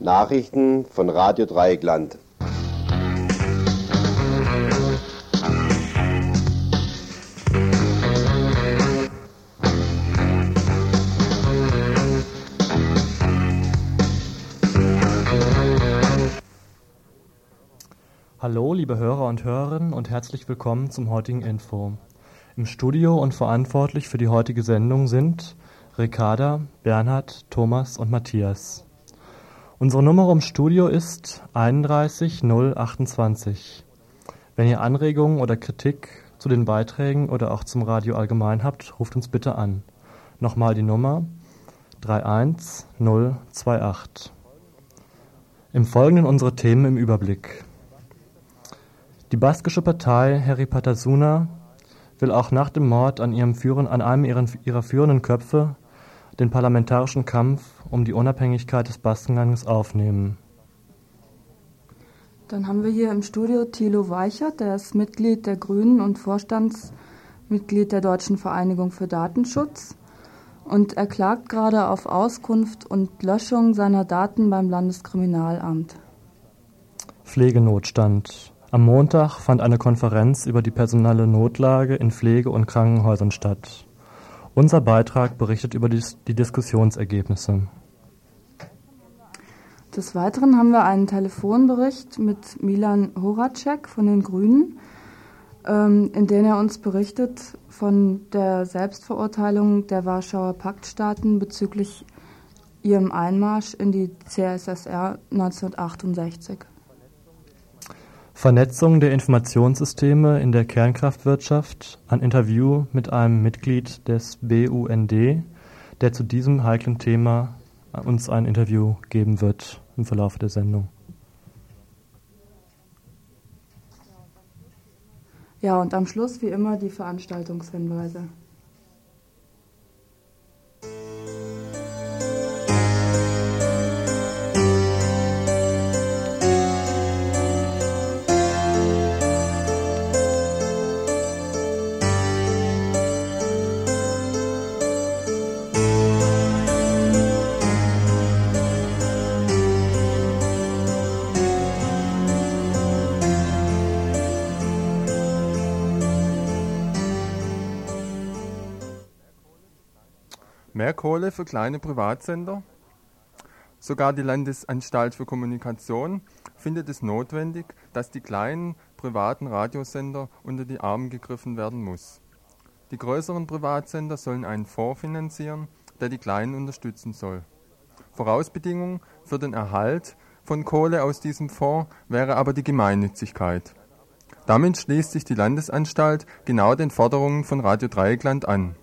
Nachrichten von Radio Dreieckland. Hallo, liebe Hörer und Hörerinnen und herzlich willkommen zum heutigen Info. Im Studio und verantwortlich für die heutige Sendung sind Ricarda, Bernhard, Thomas und Matthias. Unsere Nummer im Studio ist 31 028. Wenn ihr Anregungen oder Kritik zu den Beiträgen oder auch zum Radio allgemein habt, ruft uns bitte an. Nochmal die Nummer 31028. Im Folgenden unsere Themen im Überblick. Die baskische Partei Heri Patasuna will auch nach dem Mord an, ihrem Führen, an einem ihrer führenden Köpfe den parlamentarischen Kampf um die Unabhängigkeit des Baskenlandes aufnehmen. Dann haben wir hier im Studio Thilo Weichert, der ist Mitglied der Grünen und Vorstandsmitglied der Deutschen Vereinigung für Datenschutz. Und er klagt gerade auf Auskunft und Löschung seiner Daten beim Landeskriminalamt. Pflegenotstand. Am Montag fand eine Konferenz über die personelle Notlage in Pflege- und Krankenhäusern statt. Unser Beitrag berichtet über die, die Diskussionsergebnisse. Des Weiteren haben wir einen Telefonbericht mit Milan Horacek von den Grünen, ähm, in dem er uns berichtet von der Selbstverurteilung der Warschauer Paktstaaten bezüglich ihrem Einmarsch in die CSSR 1968. Vernetzung der Informationssysteme in der Kernkraftwirtschaft, ein Interview mit einem Mitglied des BUND, der zu diesem heiklen Thema uns ein Interview geben wird im Verlauf der Sendung. Ja, und am Schluss wie immer die Veranstaltungshinweise. Kohle für kleine Privatsender? Sogar die Landesanstalt für Kommunikation findet es notwendig, dass die kleinen privaten Radiosender unter die Arme gegriffen werden muss. Die größeren Privatsender sollen einen Fonds finanzieren, der die kleinen unterstützen soll. Vorausbedingung für den Erhalt von Kohle aus diesem Fonds wäre aber die Gemeinnützigkeit. Damit schließt sich die Landesanstalt genau den Forderungen von Radio Dreieckland an.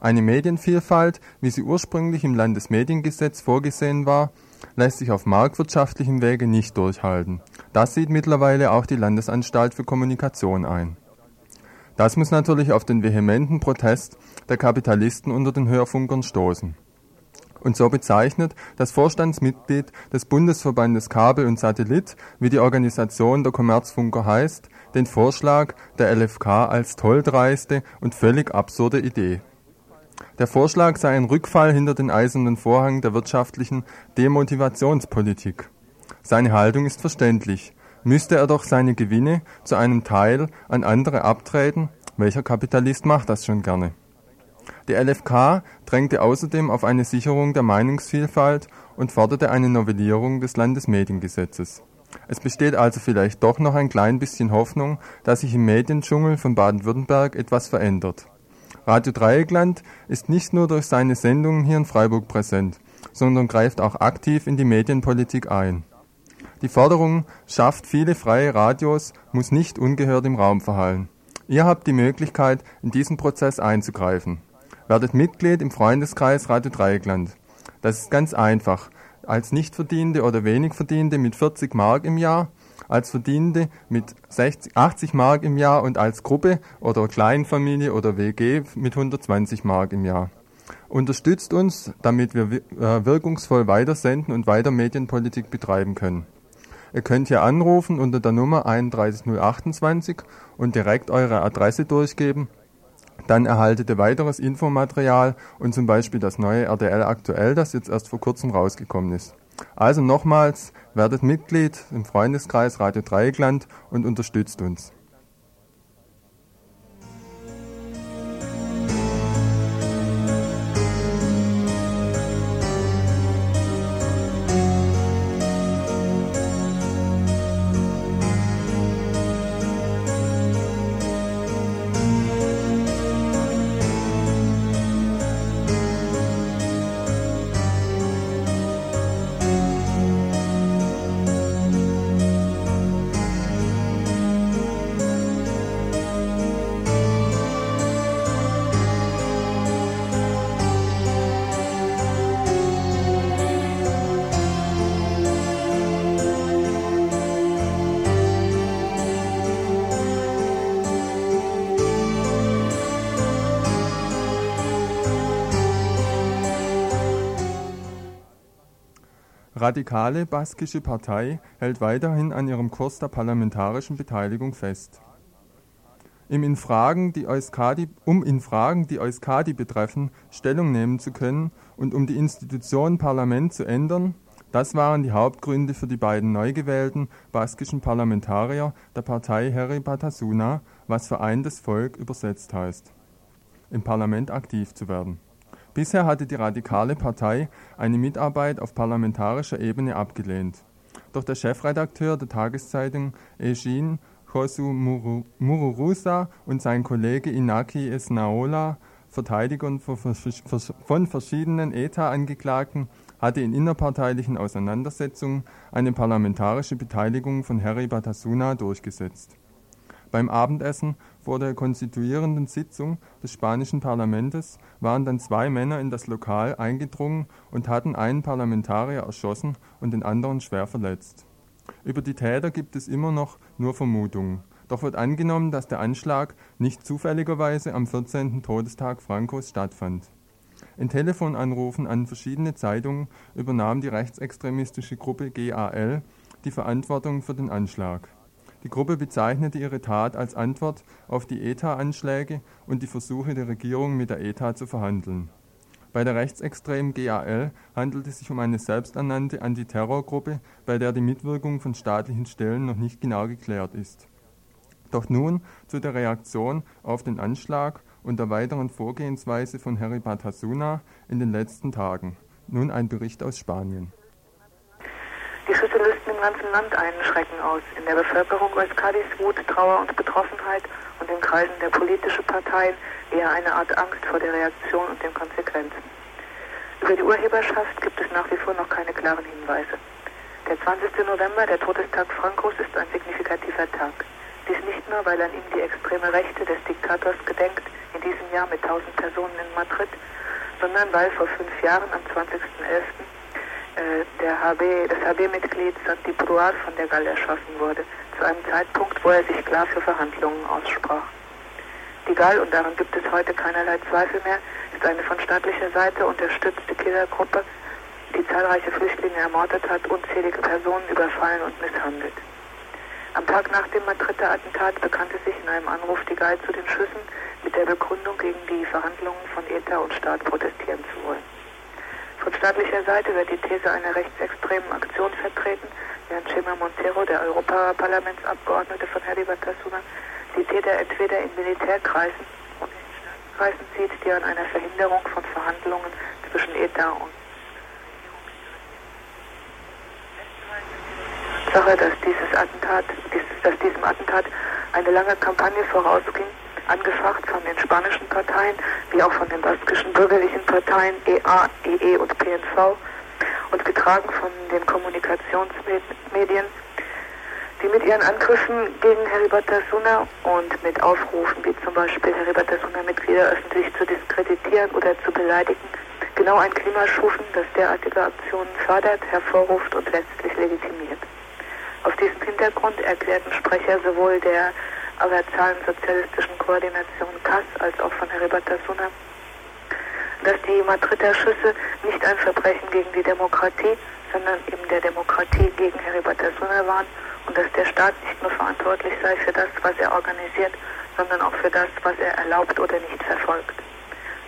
Eine Medienvielfalt, wie sie ursprünglich im Landesmediengesetz vorgesehen war, lässt sich auf marktwirtschaftlichem Wege nicht durchhalten. Das sieht mittlerweile auch die Landesanstalt für Kommunikation ein. Das muss natürlich auf den vehementen Protest der Kapitalisten unter den Hörfunkern stoßen. Und so bezeichnet das Vorstandsmitglied des Bundesverbandes Kabel und Satellit, wie die Organisation der Kommerzfunker heißt, den Vorschlag der LFK als tolldreiste und völlig absurde Idee. Der Vorschlag sei ein Rückfall hinter den eisernen Vorhang der wirtschaftlichen Demotivationspolitik. Seine Haltung ist verständlich. Müsste er doch seine Gewinne zu einem Teil an andere abtreten? Welcher Kapitalist macht das schon gerne? Die LFK drängte außerdem auf eine Sicherung der Meinungsvielfalt und forderte eine Novellierung des Landesmediengesetzes. Es besteht also vielleicht doch noch ein klein bisschen Hoffnung, dass sich im Mediendschungel von Baden-Württemberg etwas verändert. Radio Dreieckland ist nicht nur durch seine Sendungen hier in Freiburg präsent, sondern greift auch aktiv in die Medienpolitik ein. Die Forderung schafft viele freie Radios muss nicht ungehört im Raum verhallen. Ihr habt die Möglichkeit, in diesen Prozess einzugreifen. Werdet Mitglied im Freundeskreis Radio Dreieckland. Das ist ganz einfach. Als Nichtverdienende oder wenig Verdienende mit 40 Mark im Jahr als Verdienende mit 60, 80 Mark im Jahr und als Gruppe oder Kleinfamilie oder WG mit 120 Mark im Jahr. Unterstützt uns, damit wir äh, wirkungsvoll weitersenden und weiter Medienpolitik betreiben können. Ihr könnt hier anrufen unter der Nummer 31028 und direkt eure Adresse durchgeben. Dann erhaltet ihr weiteres Infomaterial und zum Beispiel das neue RDL aktuell, das jetzt erst vor kurzem rausgekommen ist. Also nochmals, werdet Mitglied im Freundeskreis Radio Dreieckland und unterstützt uns. Radikale baskische Partei hält weiterhin an ihrem Kurs der parlamentarischen Beteiligung fest. Um in Fragen, die Euskadi, um in Fragen, die Euskadi betreffen, Stellung nehmen zu können und um die Institution Parlament zu ändern, das waren die Hauptgründe für die beiden neu gewählten baskischen Parlamentarier der Partei Heri Batasuna, was vereintes Volk übersetzt heißt, im Parlament aktiv zu werden. Bisher hatte die Radikale Partei eine Mitarbeit auf parlamentarischer Ebene abgelehnt. Doch der Chefredakteur der Tageszeitung Ejin Josu Mururusa und sein Kollege Inaki Esnaola, Verteidiger von verschiedenen ETA-Angeklagten, hatte in innerparteilichen Auseinandersetzungen eine parlamentarische Beteiligung von Harry Batasuna durchgesetzt. Beim Abendessen vor der konstituierenden Sitzung des spanischen Parlaments waren dann zwei Männer in das Lokal eingedrungen und hatten einen Parlamentarier erschossen und den anderen schwer verletzt. Über die Täter gibt es immer noch nur Vermutungen. Doch wird angenommen, dass der Anschlag nicht zufälligerweise am 14. Todestag Francos stattfand. In Telefonanrufen an verschiedene Zeitungen übernahm die rechtsextremistische Gruppe GAL die Verantwortung für den Anschlag. Die Gruppe bezeichnete ihre Tat als Antwort auf die ETA-Anschläge und die Versuche der Regierung, mit der ETA zu verhandeln. Bei der rechtsextremen GAL handelt es sich um eine selbsternannte Antiterrorgruppe, bei der die Mitwirkung von staatlichen Stellen noch nicht genau geklärt ist. Doch nun zu der Reaktion auf den Anschlag und der weiteren Vorgehensweise von Heribat Hasuna in den letzten Tagen. Nun ein Bericht aus Spanien. Die Schüsse lösten im ganzen Land einen Schrecken aus. In der Bevölkerung Euskadis Wut, Trauer und Betroffenheit und in Kreisen der politischen Parteien eher eine Art Angst vor der Reaktion und den Konsequenzen. Über die Urheberschaft gibt es nach wie vor noch keine klaren Hinweise. Der 20. November, der Todestag Frankos, ist ein signifikativer Tag. Dies nicht nur, weil an ihm die extreme Rechte des Diktators gedenkt, in diesem Jahr mit 1000 Personen in Madrid, sondern weil vor fünf Jahren, am 20.11., äh, der HB, das HB-Mitglied Santi Pruar von der Gall erschossen wurde, zu einem Zeitpunkt, wo er sich klar für Verhandlungen aussprach. Die Gall, und daran gibt es heute keinerlei Zweifel mehr, ist eine von staatlicher Seite unterstützte Killergruppe, die zahlreiche Flüchtlinge ermordet hat, unzählige Personen überfallen und misshandelt. Am Tag nach dem Madrider Attentat bekannte sich in einem Anruf die Gall zu den Schüssen mit der Begründung, gegen die Verhandlungen von ETA und Staat protestieren zu wollen. Von staatlicher Seite wird die These einer rechtsextremen Aktion vertreten, während Chema Montero, der Europaparlamentsabgeordnete von Herri Batasuna, die Täter entweder in Militärkreisen und in Staatenkreisen sieht, die an einer Verhinderung von Verhandlungen zwischen ETA und Sache, dass dieses Attentat, dass diesem Attentat eine lange Kampagne vorausging, angefacht von den spanischen Parteien wie auch von den baskischen bürgerlichen Parteien EA, EE und PNV und getragen von den Kommunikationsmedien, die mit ihren Angriffen gegen Heribatasuna und mit Aufrufen wie zum Beispiel Heribatasuna-Mitglieder öffentlich zu diskreditieren oder zu beleidigen, genau ein Klima schufen, das derartige Aktionen fördert, hervorruft und letztlich legitimiert. Auf diesem Hintergrund erklärten Sprecher sowohl der aber Zahlen sozialistischen Koordination KAS als auch von Heribatasuna, dass die Madrider Schüsse nicht ein Verbrechen gegen die Demokratie, sondern eben der Demokratie gegen Heribatasuna waren und dass der Staat nicht nur verantwortlich sei für das, was er organisiert, sondern auch für das, was er erlaubt oder nicht verfolgt.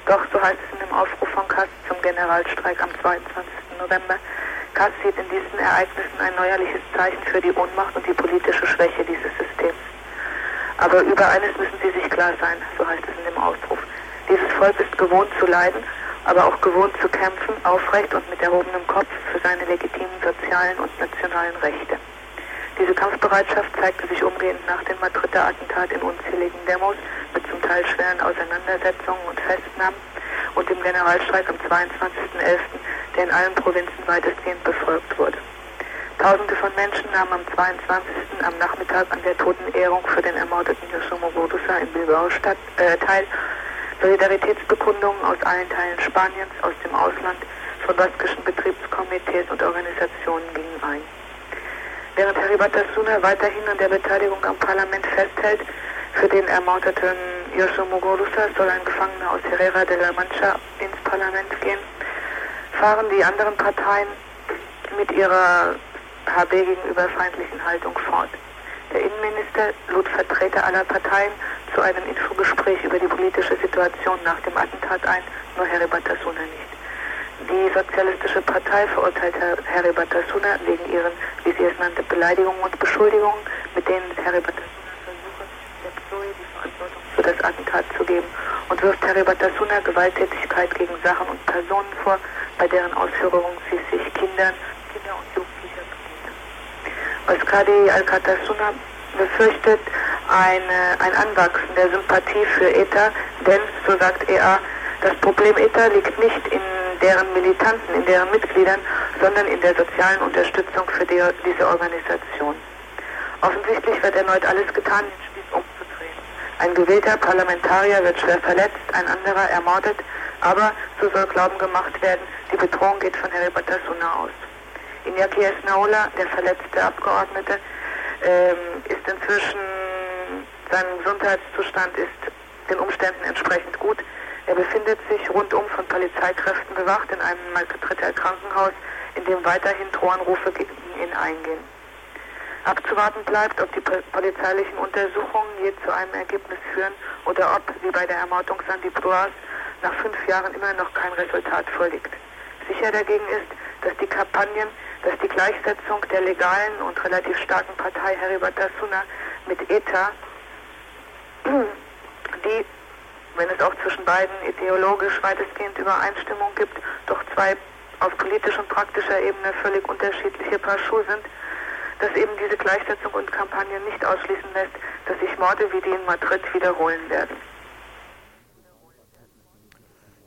Doch, so heißt es in dem Aufruf von KAS zum Generalstreik am 22. November, Kass sieht in diesen Ereignissen ein neuerliches Zeichen für die Ohnmacht und die politische Schwäche dieses Systems. Aber über eines müssen Sie sich klar sein, so heißt es in dem Ausruf. Dieses Volk ist gewohnt zu leiden, aber auch gewohnt zu kämpfen, aufrecht und mit erhobenem Kopf für seine legitimen sozialen und nationalen Rechte. Diese Kampfbereitschaft zeigte sich umgehend nach dem Madrider Attentat in unzähligen Demos mit zum Teil schweren Auseinandersetzungen und Festnahmen und dem Generalstreik am 22.11., der in allen Provinzen weitestgehend befolgt wurde. Tausende von Menschen nahmen am 22. am Nachmittag an der Totenehrung für den ermordeten Yoshimo Gordusa in Bilbao statt, äh, teil. Solidaritätsbekundungen aus allen Teilen Spaniens, aus dem Ausland, von baskischen Betriebskomitees und Organisationen gingen ein. Während Harry Batasuna weiterhin an der Beteiligung am Parlament festhält, für den ermordeten Yoshimo Gordusa soll ein Gefangener aus Herrera de la Mancha ins Parlament gehen, fahren die anderen Parteien mit ihrer HB gegenüber feindlichen Haltung fort. Der Innenminister lud Vertreter aller Parteien zu einem Infogespräch über die politische Situation nach dem Attentat ein, nur Harry Batasuna nicht. Die Sozialistische Partei verurteilt Harry Batasuna wegen ihren, wie sie es nannte, Beleidigungen und Beschuldigungen, mit denen Harry Batasuna versuche, der PSOE die Verantwortung für das Attentat zu geben und wirft Harry Batasuna Gewalttätigkeit gegen Sachen und Personen vor, bei deren Ausführungen sie sich Kindern, Euskadi Al-Katasuna befürchtet eine, ein Anwachsen der Sympathie für ETA, denn, so sagt EA, das Problem ETA liegt nicht in deren Militanten, in deren Mitgliedern, sondern in der sozialen Unterstützung für die, diese Organisation. Offensichtlich wird erneut alles getan, den Spieß umzudrehen. Ein gewählter Parlamentarier wird schwer verletzt, ein anderer ermordet, aber, so soll Glauben gemacht werden, die Bedrohung geht von Harry Batasuna aus. Iñaki Esnaola, der verletzte Abgeordnete, ähm, ist inzwischen, sein Gesundheitszustand ist den Umständen entsprechend gut. Er befindet sich rundum von Polizeikräften bewacht in einem Maltreter Krankenhaus, in dem weiterhin Drohanrufe gegen ihn eingehen. Abzuwarten bleibt, ob die polizeilichen Untersuchungen je zu einem Ergebnis führen oder ob, wie bei der Ermordung Sandy Proas, nach fünf Jahren immer noch kein Resultat vorliegt. Sicher dagegen ist, dass die Kampagnen, dass die Gleichsetzung der legalen und relativ starken Partei Harry Batasuna mit ETA, die, wenn es auch zwischen beiden ideologisch weitestgehend Übereinstimmung gibt, doch zwei auf politischer und praktischer Ebene völlig unterschiedliche Paar Schuhe sind, dass eben diese Gleichsetzung und Kampagnen nicht ausschließen lässt, dass sich Morde wie die in Madrid wiederholen werden.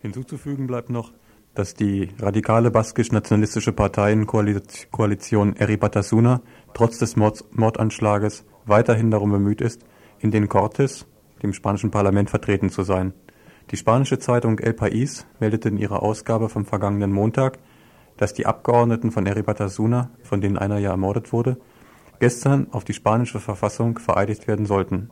Hinzuzufügen bleibt noch, dass die radikale baskisch-nationalistische Parteienkoalition Eri Batasuna trotz des Mord Mordanschlages weiterhin darum bemüht ist, in den Cortes, dem spanischen Parlament, vertreten zu sein. Die spanische Zeitung El País meldete in ihrer Ausgabe vom vergangenen Montag, dass die Abgeordneten von Eri Batasuna, von denen einer ja ermordet wurde, gestern auf die spanische Verfassung vereidigt werden sollten.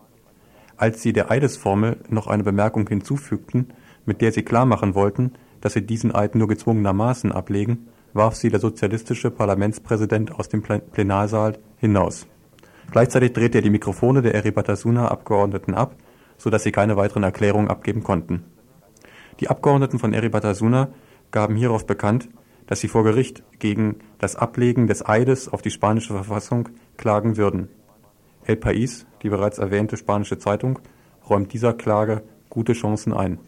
Als sie der Eidesformel noch eine Bemerkung hinzufügten, mit der sie klarmachen wollten, dass sie diesen Eid nur gezwungenermaßen ablegen, warf sie der sozialistische Parlamentspräsident aus dem Plenarsaal hinaus. Gleichzeitig drehte er die Mikrofone der Eribatasuna-Abgeordneten ab, so dass sie keine weiteren Erklärungen abgeben konnten. Die Abgeordneten von Eribatasuna gaben hierauf bekannt, dass sie vor Gericht gegen das Ablegen des Eides auf die spanische Verfassung klagen würden. El País, die bereits erwähnte spanische Zeitung, räumt dieser Klage gute Chancen ein.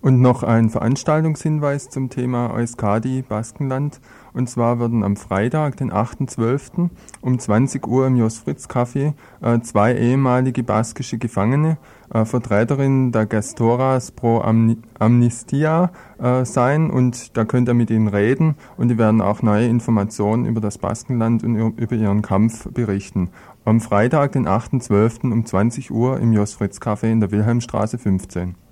Und noch ein Veranstaltungshinweis zum Thema Euskadi, Baskenland. Und zwar werden am Freitag, den 8.12. um 20 Uhr im Jos Fritz Café äh, zwei ehemalige baskische Gefangene, äh, Vertreterinnen der Gastoras pro Amni Amnistia äh, sein. Und da könnt ihr mit ihnen reden und die werden auch neue Informationen über das Baskenland und über ihren Kampf berichten. Am Freitag, den 8.12. um 20 Uhr im Jos Fritz Café in der Wilhelmstraße 15.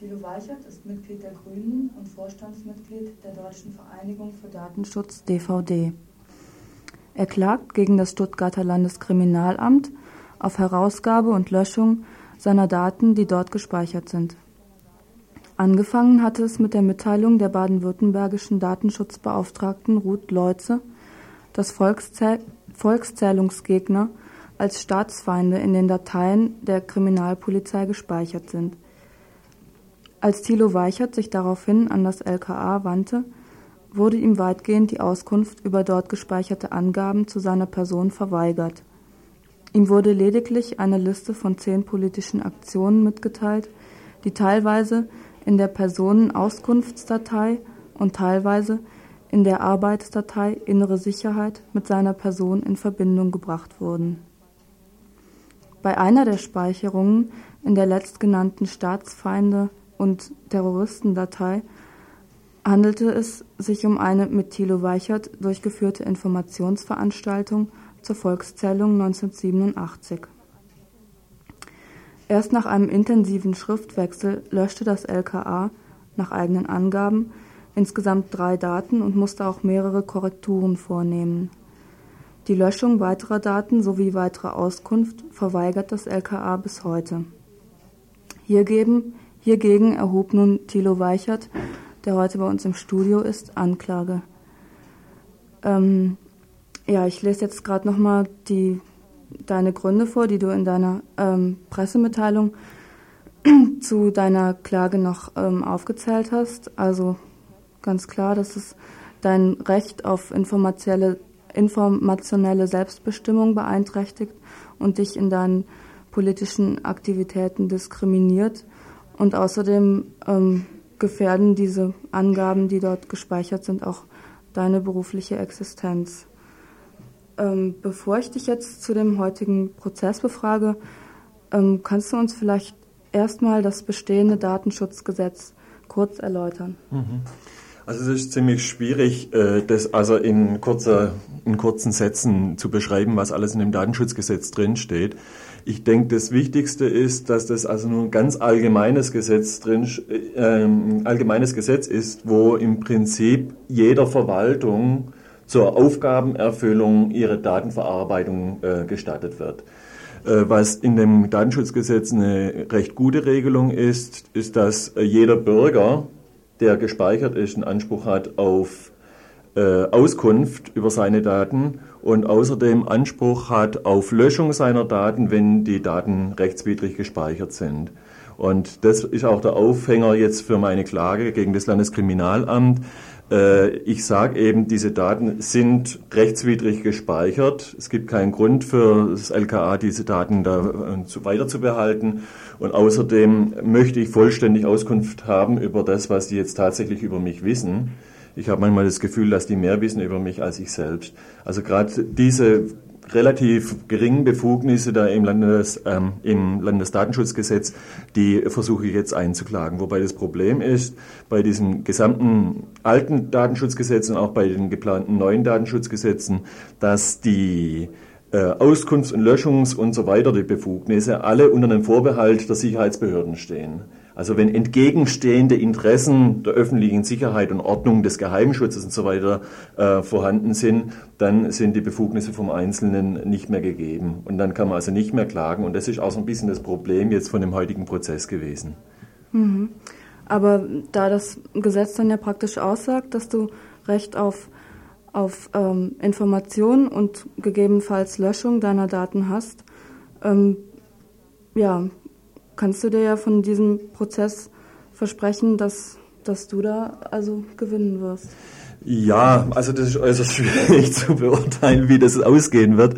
Thilo Weichert ist Mitglied der Grünen und Vorstandsmitglied der Deutschen Vereinigung für Datenschutz DVD. Er klagt gegen das Stuttgarter Landeskriminalamt auf Herausgabe und Löschung seiner Daten, die dort gespeichert sind. Angefangen hatte es mit der Mitteilung der baden-württembergischen Datenschutzbeauftragten Ruth Leutze, dass Volkszäh Volkszählungsgegner als Staatsfeinde in den Dateien der Kriminalpolizei gespeichert sind. Als Thilo Weichert sich daraufhin an das LKA wandte, wurde ihm weitgehend die Auskunft über dort gespeicherte Angaben zu seiner Person verweigert. Ihm wurde lediglich eine Liste von zehn politischen Aktionen mitgeteilt, die teilweise in der Personenauskunftsdatei und teilweise in der Arbeitsdatei Innere Sicherheit mit seiner Person in Verbindung gebracht wurden. Bei einer der Speicherungen in der letztgenannten Staatsfeinde und Terroristendatei handelte es sich um eine mit Thilo Weichert durchgeführte Informationsveranstaltung zur Volkszählung 1987. Erst nach einem intensiven Schriftwechsel löschte das LKA nach eigenen Angaben insgesamt drei Daten und musste auch mehrere Korrekturen vornehmen. Die Löschung weiterer Daten sowie weitere Auskunft verweigert das LKA bis heute. Hiergegen, hiergegen erhob nun Thilo Weichert, der heute bei uns im Studio ist, Anklage. Ähm, ja, ich lese jetzt gerade nochmal deine Gründe vor, die du in deiner ähm, Pressemitteilung zu deiner Klage noch ähm, aufgezählt hast. Also ganz klar, dass es dein Recht auf informationelle, informationelle Selbstbestimmung beeinträchtigt und dich in deinen politischen Aktivitäten diskriminiert. Und außerdem ähm, gefährden diese Angaben, die dort gespeichert sind, auch deine berufliche Existenz. Ähm, bevor ich dich jetzt zu dem heutigen Prozess befrage, ähm, kannst du uns vielleicht erstmal das bestehende Datenschutzgesetz kurz erläutern? Mhm. Also es ist ziemlich schwierig, äh, das also in, kurzer, in kurzen Sätzen zu beschreiben, was alles in dem Datenschutzgesetz drinsteht. Ich denke, das Wichtigste ist, dass das also nur ein ganz allgemeines Gesetz drin, äh, allgemeines Gesetz ist, wo im Prinzip jeder Verwaltung zur Aufgabenerfüllung ihre Datenverarbeitung äh, gestattet wird. Äh, was in dem Datenschutzgesetz eine recht gute Regelung ist, ist, dass äh, jeder Bürger, der gespeichert ist, einen Anspruch hat auf äh, Auskunft über seine Daten und außerdem Anspruch hat auf Löschung seiner Daten, wenn die Daten rechtswidrig gespeichert sind. Und das ist auch der Aufhänger jetzt für meine Klage gegen das Landeskriminalamt. Äh, ich sage eben, diese Daten sind rechtswidrig gespeichert. Es gibt keinen Grund für das LKA, diese Daten da äh, weiter. Und außerdem möchte ich vollständig Auskunft haben über das, was die jetzt tatsächlich über mich wissen. Ich habe manchmal das Gefühl, dass die mehr wissen über mich als ich selbst. Also gerade diese relativ geringen Befugnisse da im, Landes, ähm, im Landesdatenschutzgesetz, die versuche ich jetzt einzuklagen. Wobei das Problem ist, bei diesem gesamten alten Datenschutzgesetz und auch bei den geplanten neuen Datenschutzgesetzen, dass die äh, Auskunfts- und Löschungs- und so weiter, die Befugnisse, alle unter dem Vorbehalt der Sicherheitsbehörden stehen. Also wenn entgegenstehende Interessen der öffentlichen Sicherheit und Ordnung des Geheimschutzes und so weiter äh, vorhanden sind, dann sind die Befugnisse vom Einzelnen nicht mehr gegeben. Und dann kann man also nicht mehr klagen. Und das ist auch so ein bisschen das Problem jetzt von dem heutigen Prozess gewesen. Mhm. Aber da das Gesetz dann ja praktisch aussagt, dass du Recht auf, auf ähm, Information und gegebenenfalls Löschung deiner Daten hast, ähm, ja, kannst du dir ja von diesem Prozess versprechen, dass, dass du da also gewinnen wirst? Ja, also das ist äußerst schwierig zu beurteilen, wie das ausgehen wird.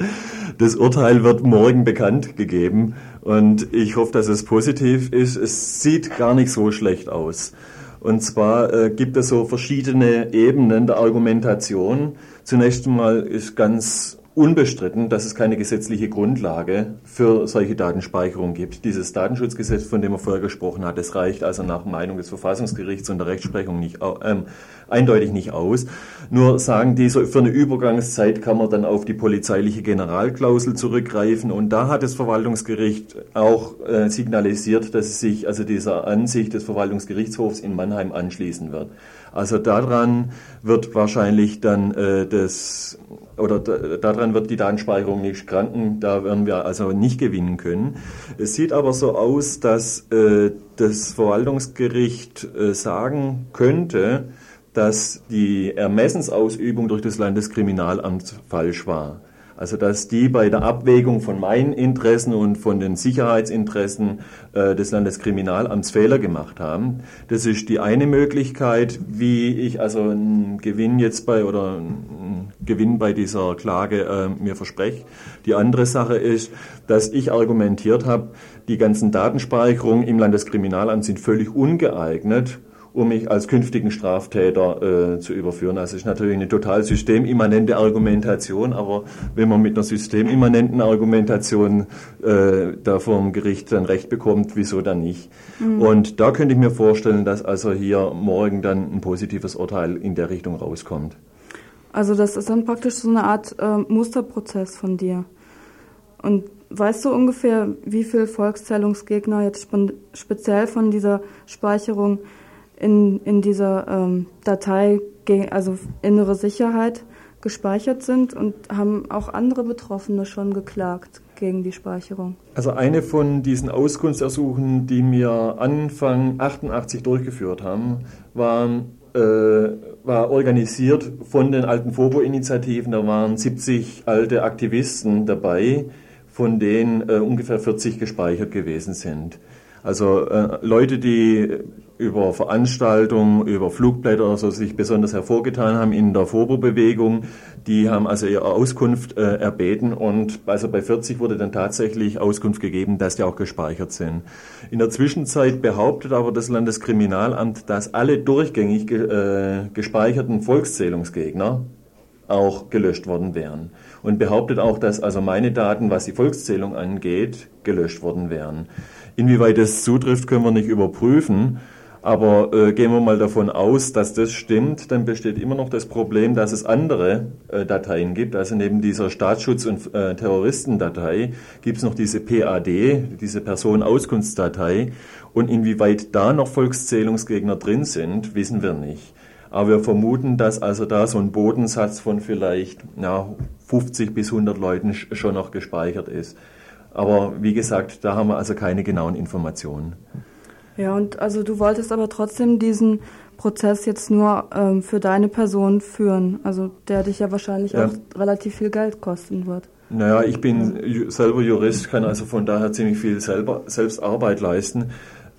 Das Urteil wird morgen bekannt gegeben und ich hoffe, dass es positiv ist. Es sieht gar nicht so schlecht aus. Und zwar äh, gibt es so verschiedene Ebenen der Argumentation. Zunächst einmal ist ganz unbestritten, dass es keine gesetzliche Grundlage für solche Datenspeicherung gibt. Dieses Datenschutzgesetz, von dem er vorher gesprochen hat, das reicht also nach Meinung des Verfassungsgerichts und der Rechtsprechung nicht, ähm, eindeutig nicht aus. Nur sagen die, so für eine Übergangszeit kann man dann auf die polizeiliche Generalklausel zurückgreifen und da hat das Verwaltungsgericht auch äh, signalisiert, dass es sich also dieser Ansicht des Verwaltungsgerichtshofs in Mannheim anschließen wird. Also daran wird wahrscheinlich dann äh, das oder daran wird die Datenspeicherung nicht kranken, da werden wir also nicht gewinnen können. Es sieht aber so aus, dass äh, das Verwaltungsgericht äh, sagen könnte, dass die Ermessensausübung durch das Landeskriminalamt falsch war. Also dass die bei der Abwägung von meinen Interessen und von den Sicherheitsinteressen äh, des Landeskriminalamts Fehler gemacht haben. Das ist die eine Möglichkeit, wie ich also einen Gewinn jetzt bei oder einen Gewinn bei dieser Klage äh, mir verspreche. Die andere Sache ist, dass ich argumentiert habe, die ganzen Datenspeicherungen im Landeskriminalamt sind völlig ungeeignet um mich als künftigen Straftäter äh, zu überführen. Das ist natürlich eine total systemimmanente Argumentation, aber wenn man mit einer systemimmanenten Argumentation äh, da vom Gericht dann Recht bekommt, wieso dann nicht? Mhm. Und da könnte ich mir vorstellen, dass also hier morgen dann ein positives Urteil in der Richtung rauskommt. Also das ist dann praktisch so eine Art äh, Musterprozess von dir. Und weißt du ungefähr, wie viele Volkszählungsgegner jetzt speziell von dieser Speicherung in, in dieser ähm, Datei, also innere Sicherheit, gespeichert sind und haben auch andere Betroffene schon geklagt gegen die Speicherung. Also eine von diesen Auskunftsersuchen, die wir Anfang 88 durchgeführt haben, waren, äh, war organisiert von den alten FOBO-Initiativen. Da waren 70 alte Aktivisten dabei, von denen äh, ungefähr 40 gespeichert gewesen sind. Also äh, Leute, die über Veranstaltungen, über Flugblätter oder so sich besonders hervorgetan haben in der Vorbewegung. Die haben also ihre Auskunft äh, erbeten und also bei 40 wurde dann tatsächlich Auskunft gegeben, dass die auch gespeichert sind. In der Zwischenzeit behauptet aber das Landeskriminalamt, dass alle durchgängig ge äh, gespeicherten Volkszählungsgegner auch gelöscht worden wären. Und behauptet auch, dass also meine Daten, was die Volkszählung angeht, gelöscht worden wären. Inwieweit das zutrifft, können wir nicht überprüfen. Aber äh, gehen wir mal davon aus, dass das stimmt, dann besteht immer noch das Problem, dass es andere äh, Dateien gibt. Also neben dieser Staatsschutz- und äh, Terroristendatei gibt es noch diese PAD, diese Personenauskunftsdatei. Und inwieweit da noch Volkszählungsgegner drin sind, wissen wir nicht. Aber wir vermuten, dass also da so ein Bodensatz von vielleicht na, 50 bis 100 Leuten schon noch gespeichert ist. Aber wie gesagt, da haben wir also keine genauen Informationen. Ja, und also du wolltest aber trotzdem diesen Prozess jetzt nur ähm, für deine Person führen, also der dich ja wahrscheinlich ja. auch relativ viel Geld kosten wird. Naja, ich bin selber Jurist, kann also von daher ziemlich viel selber, selbst Arbeit leisten.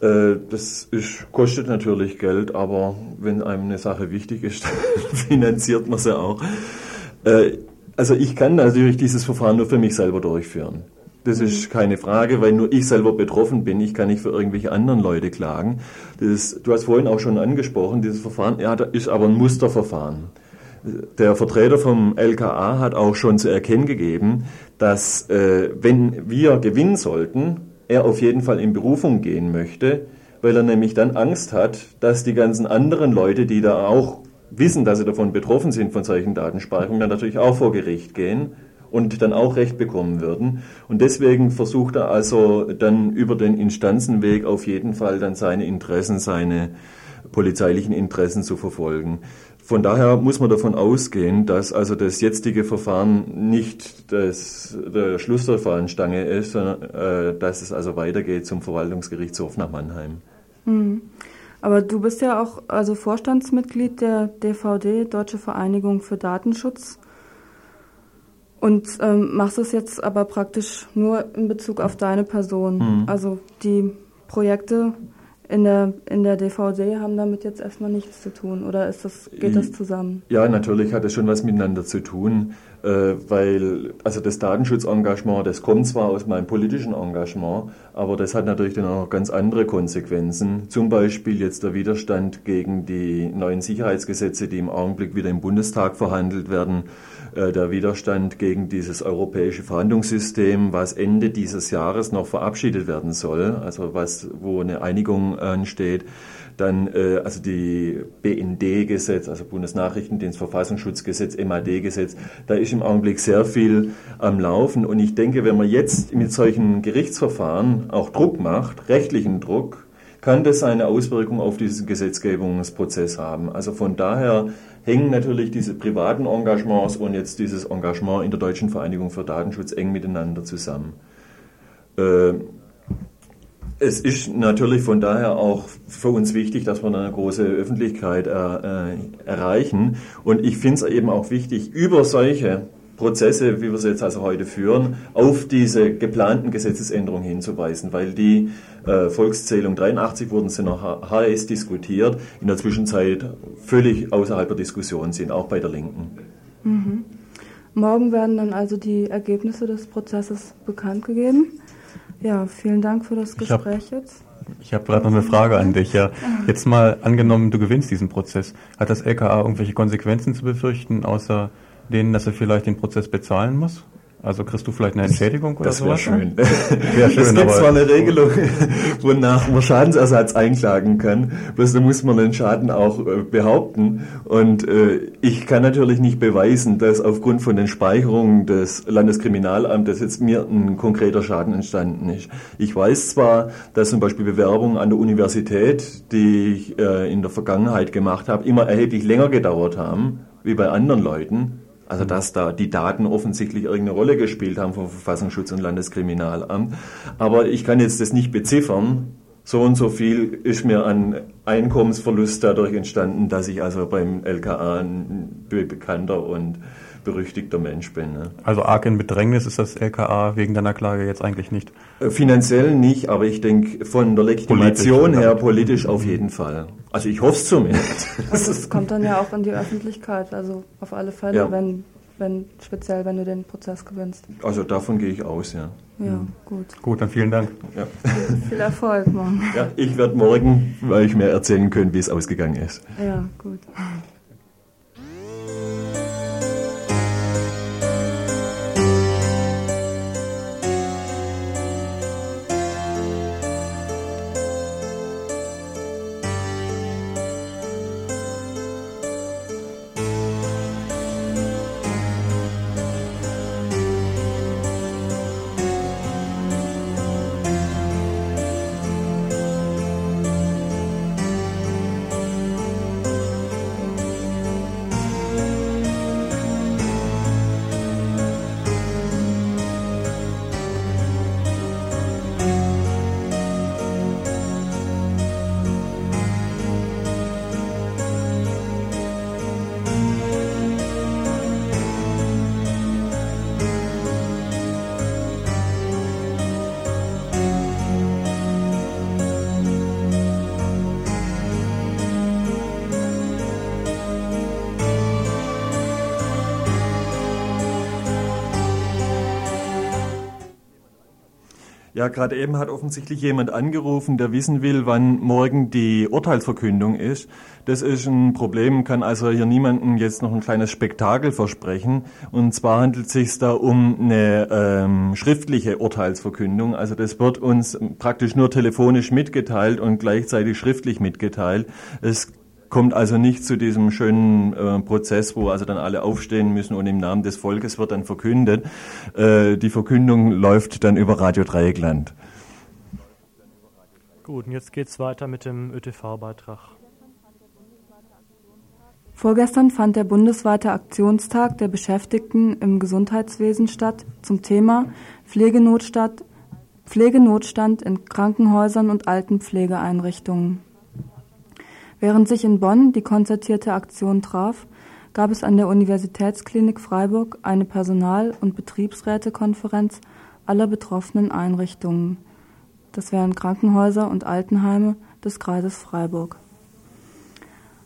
Äh, das ist, kostet natürlich Geld, aber wenn einem eine Sache wichtig ist, dann finanziert man sie auch. Äh, also ich kann natürlich dieses Verfahren nur für mich selber durchführen. Das ist keine Frage, weil nur ich selber betroffen bin. Ich kann nicht für irgendwelche anderen Leute klagen. Das, du hast vorhin auch schon angesprochen, dieses Verfahren ja, ist aber ein Musterverfahren. Der Vertreter vom LKA hat auch schon zu erkennen gegeben, dass äh, wenn wir gewinnen sollten, er auf jeden Fall in Berufung gehen möchte, weil er nämlich dann Angst hat, dass die ganzen anderen Leute, die da auch wissen, dass sie davon betroffen sind von solchen Datenspeicherungen, dann natürlich auch vor Gericht gehen und dann auch Recht bekommen würden. Und deswegen versucht er also dann über den Instanzenweg auf jeden Fall dann seine Interessen, seine polizeilichen Interessen zu verfolgen. Von daher muss man davon ausgehen, dass also das jetzige Verfahren nicht das, der Schluss der Fahnenstange ist, sondern äh, dass es also weitergeht zum Verwaltungsgerichtshof nach Mannheim. Mhm. Aber du bist ja auch also Vorstandsmitglied der DVD, Deutsche Vereinigung für Datenschutz. Und ähm, machst es jetzt aber praktisch nur in Bezug auf deine Person. Mhm. Also die Projekte in der, in der DVD haben damit jetzt erstmal nichts zu tun oder ist das, geht das zusammen? Ja, natürlich hat es schon was miteinander zu tun. äh, weil also das Datenschutzengagement, das kommt zwar aus meinem politischen Engagement, aber das hat natürlich dann auch ganz andere Konsequenzen. Zum Beispiel jetzt der Widerstand gegen die neuen Sicherheitsgesetze, die im Augenblick wieder im Bundestag verhandelt werden, der Widerstand gegen dieses europäische Verhandlungssystem, was Ende dieses Jahres noch verabschiedet werden soll, also was wo eine Einigung ansteht. Dann äh, also die BND-Gesetz, also Bundesnachrichtendienst Verfassungsschutzgesetz, MAD-Gesetz, da ist im Augenblick sehr viel am Laufen. Und ich denke, wenn man jetzt mit solchen Gerichtsverfahren auch Druck macht, rechtlichen Druck, kann das eine Auswirkung auf diesen Gesetzgebungsprozess haben. Also von daher hängen natürlich diese privaten Engagements und jetzt dieses Engagement in der Deutschen Vereinigung für Datenschutz eng miteinander zusammen. Äh, es ist natürlich von daher auch für uns wichtig, dass wir eine große Öffentlichkeit äh, äh erreichen. Und ich finde es eben auch wichtig, über solche Prozesse, wie wir sie jetzt also heute führen, auf diese geplanten Gesetzesänderungen hinzuweisen, weil die äh, Volkszählung 83 wurden sie noch heiß diskutiert, in der Zwischenzeit völlig außerhalb der Diskussion sind, auch bei der Linken. Mhm. Morgen werden dann also die Ergebnisse des Prozesses bekannt gegeben. Ja, vielen Dank für das Gespräch ich hab, jetzt. Ich habe gerade noch eine Frage an dich. Ja. Jetzt mal angenommen, du gewinnst diesen Prozess. Hat das LKA irgendwelche Konsequenzen zu befürchten, außer denen, dass er vielleicht den Prozess bezahlen muss? Also kriegst du vielleicht eine Entschädigung oder das sowas? Das wäre schön. Wär schön. Es gibt zwar eine Regelung, wonach man Schadensersatz einklagen kann, bloß da muss man den Schaden auch äh, behaupten. Und äh, ich kann natürlich nicht beweisen, dass aufgrund von den Speicherungen des Landeskriminalamtes jetzt mir ein konkreter Schaden entstanden ist. Ich weiß zwar, dass zum Beispiel Bewerbungen an der Universität, die ich äh, in der Vergangenheit gemacht habe, immer erheblich länger gedauert haben, wie bei anderen Leuten. Also dass da die Daten offensichtlich irgendeine Rolle gespielt haben vom Verfassungsschutz und Landeskriminalamt. Aber ich kann jetzt das nicht beziffern. So und so viel ist mir an Einkommensverlust dadurch entstanden, dass ich also beim LKA ein bekannter und berüchtigter Mensch bin. Ne? Also arg in Bedrängnis ist das LKA wegen deiner Klage jetzt eigentlich nicht? Äh, finanziell nicht, aber ich denke von der Legitimation politisch, her politisch auf jeden Fall. Also ich hoffe es zumindest. Also es kommt dann ja auch in die Öffentlichkeit, also auf alle Fälle, ja. wenn, wenn, speziell wenn du den Prozess gewinnst. Also davon gehe ich aus, ja. Ja, gut. Gut, dann vielen Dank. Ja. Viel Erfolg morgen. Ja, ich werde morgen, weil ich mir erzählen können, wie es ausgegangen ist. Ja, gut. Ja, gerade eben hat offensichtlich jemand angerufen, der wissen will, wann morgen die Urteilsverkündung ist. Das ist ein Problem, kann also hier niemandem jetzt noch ein kleines Spektakel versprechen. Und zwar handelt es sich da um eine ähm, schriftliche Urteilsverkündung. Also das wird uns praktisch nur telefonisch mitgeteilt und gleichzeitig schriftlich mitgeteilt. Es kommt also nicht zu diesem schönen äh, Prozess, wo also dann alle aufstehen müssen und im Namen des Volkes wird dann verkündet. Äh, die Verkündung läuft dann über Radio Dreieckland. Gut, und jetzt geht's weiter mit dem ÖTV-Beitrag. Vorgestern fand der bundesweite Aktionstag der Beschäftigten im Gesundheitswesen statt zum Thema Pflegenotstand, Pflegenotstand in Krankenhäusern und Altenpflegeeinrichtungen. Während sich in Bonn die konzertierte Aktion traf, gab es an der Universitätsklinik Freiburg eine Personal- und Betriebsrätekonferenz aller betroffenen Einrichtungen. Das wären Krankenhäuser und Altenheime des Kreises Freiburg.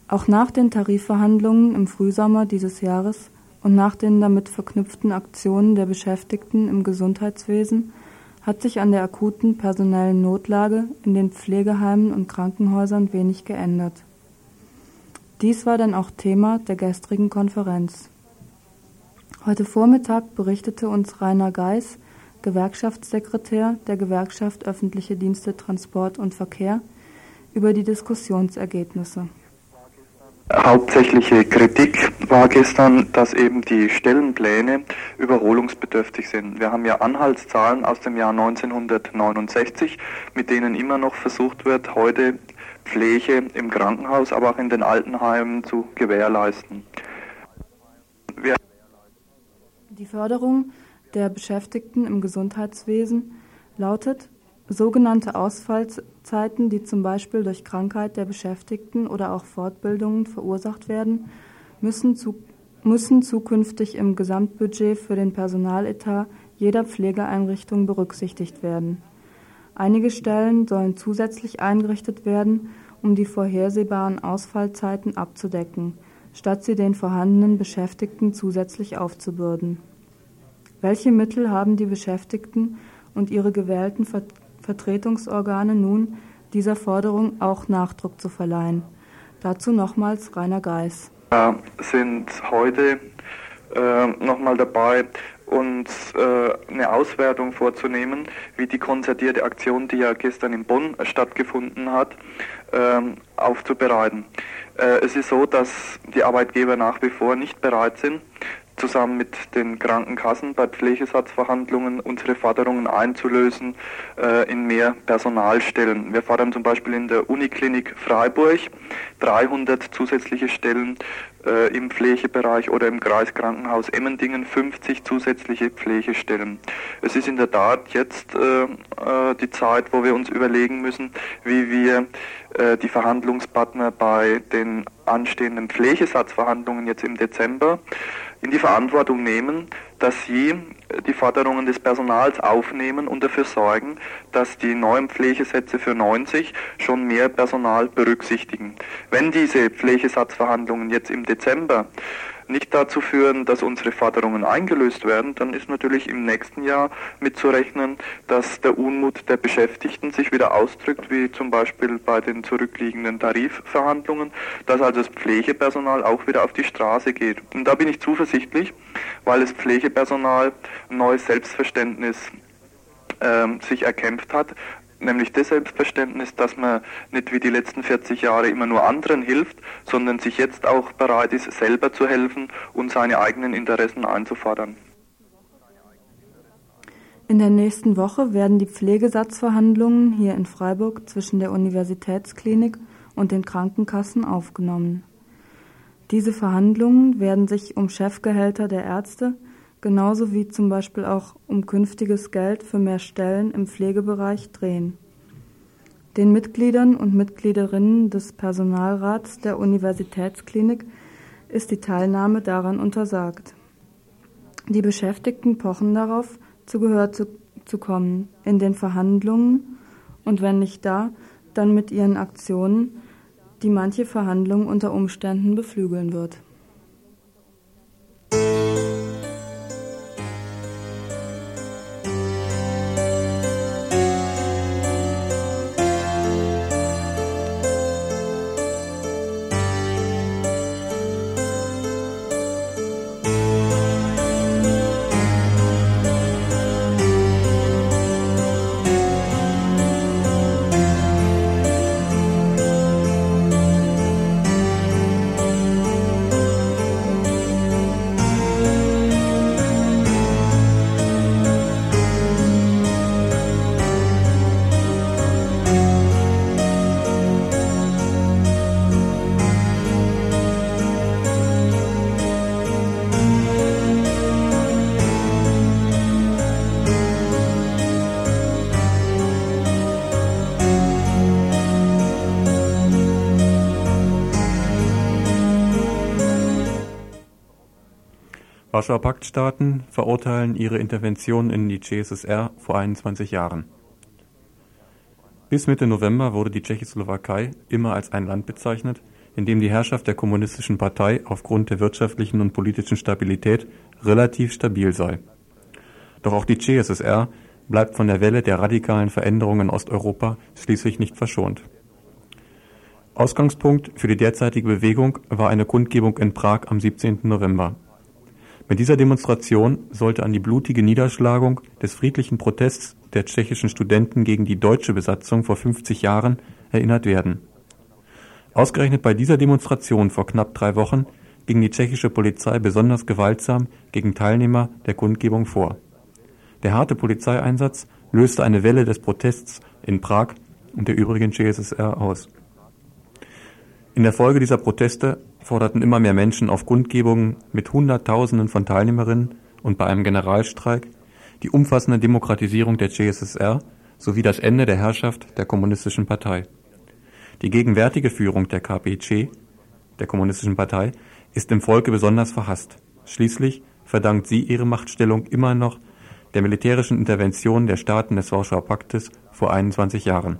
Auch nach den Tarifverhandlungen im Frühsommer dieses Jahres und nach den damit verknüpften Aktionen der Beschäftigten im Gesundheitswesen hat sich an der akuten personellen Notlage in den Pflegeheimen und Krankenhäusern wenig geändert. Dies war dann auch Thema der gestrigen Konferenz. Heute Vormittag berichtete uns Rainer Geis, Gewerkschaftssekretär der Gewerkschaft Öffentliche Dienste Transport und Verkehr, über die Diskussionsergebnisse. Hauptsächliche Kritik war gestern, dass eben die Stellenpläne überholungsbedürftig sind. Wir haben ja Anhaltszahlen aus dem Jahr 1969, mit denen immer noch versucht wird, heute Pflege im Krankenhaus, aber auch in den Altenheimen zu gewährleisten. Wir die Förderung der Beschäftigten im Gesundheitswesen lautet, sogenannte Ausfallzeiten, die zum Beispiel durch Krankheit der Beschäftigten oder auch Fortbildungen verursacht werden, müssen, zu, müssen zukünftig im Gesamtbudget für den Personaletat jeder Pflegeeinrichtung berücksichtigt werden. Einige Stellen sollen zusätzlich eingerichtet werden, um die vorhersehbaren Ausfallzeiten abzudecken, statt sie den vorhandenen Beschäftigten zusätzlich aufzubürden. Welche Mittel haben die Beschäftigten und ihre gewählten Vertretungsorgane nun, dieser Forderung auch Nachdruck zu verleihen? Dazu nochmals Rainer Geis. Wir sind heute äh, nochmal dabei, uns äh, eine Auswertung vorzunehmen, wie die konzertierte Aktion, die ja gestern in Bonn stattgefunden hat, äh, aufzubereiten. Äh, es ist so, dass die Arbeitgeber nach wie vor nicht bereit sind, zusammen mit den Krankenkassen bei Pflegesatzverhandlungen unsere Forderungen einzulösen äh, in mehr Personalstellen. Wir fordern zum Beispiel in der Uniklinik Freiburg 300 zusätzliche Stellen äh, im Pflegebereich oder im Kreiskrankenhaus Emmendingen 50 zusätzliche Pflegestellen. Es ist in der Tat jetzt äh, äh, die Zeit, wo wir uns überlegen müssen, wie wir äh, die Verhandlungspartner bei den anstehenden Pflegesatzverhandlungen jetzt im Dezember in die Verantwortung nehmen, dass sie die Forderungen des Personals aufnehmen und dafür sorgen, dass die neuen Pflegesätze für 90 schon mehr Personal berücksichtigen. Wenn diese Pflegesatzverhandlungen jetzt im Dezember nicht dazu führen, dass unsere Forderungen eingelöst werden, dann ist natürlich im nächsten Jahr mitzurechnen, dass der Unmut der Beschäftigten sich wieder ausdrückt, wie zum Beispiel bei den zurückliegenden Tarifverhandlungen, dass also das Pflegepersonal auch wieder auf die Straße geht. Und da bin ich zuversichtlich, weil das Pflegepersonal ein neues Selbstverständnis ähm, sich erkämpft hat, nämlich das Selbstverständnis, dass man nicht wie die letzten 40 Jahre immer nur anderen hilft, sondern sich jetzt auch bereit ist, selber zu helfen und seine eigenen Interessen einzufordern. In der nächsten Woche werden die Pflegesatzverhandlungen hier in Freiburg zwischen der Universitätsklinik und den Krankenkassen aufgenommen. Diese Verhandlungen werden sich um Chefgehälter der Ärzte, genauso wie zum Beispiel auch um künftiges Geld für mehr Stellen im Pflegebereich drehen. Den Mitgliedern und Mitgliederinnen des Personalrats der Universitätsklinik ist die Teilnahme daran untersagt. Die Beschäftigten pochen darauf, zu Gehör zu, zu kommen in den Verhandlungen und wenn nicht da, dann mit ihren Aktionen, die manche Verhandlungen unter Umständen beflügeln wird. Warschauer Paktstaaten verurteilen ihre Intervention in die CSSR vor 21 Jahren. Bis Mitte November wurde die Tschechoslowakei immer als ein Land bezeichnet, in dem die Herrschaft der Kommunistischen Partei aufgrund der wirtschaftlichen und politischen Stabilität relativ stabil sei. Doch auch die CSSR bleibt von der Welle der radikalen Veränderungen in Osteuropa schließlich nicht verschont. Ausgangspunkt für die derzeitige Bewegung war eine Kundgebung in Prag am 17. November. Mit dieser Demonstration sollte an die blutige Niederschlagung des friedlichen Protests der tschechischen Studenten gegen die deutsche Besatzung vor 50 Jahren erinnert werden. Ausgerechnet bei dieser Demonstration vor knapp drei Wochen ging die tschechische Polizei besonders gewaltsam gegen Teilnehmer der Kundgebung vor. Der harte Polizeieinsatz löste eine Welle des Protests in Prag und der übrigen CSSR aus. In der Folge dieser Proteste forderten immer mehr Menschen auf Kundgebungen mit Hunderttausenden von Teilnehmerinnen und bei einem Generalstreik die umfassende Demokratisierung der CSSR sowie das Ende der Herrschaft der Kommunistischen Partei. Die gegenwärtige Führung der KPC, der Kommunistischen Partei, ist im Volke besonders verhasst. Schließlich verdankt sie ihre Machtstellung immer noch der militärischen Intervention der Staaten des Warschauer Paktes vor 21 Jahren.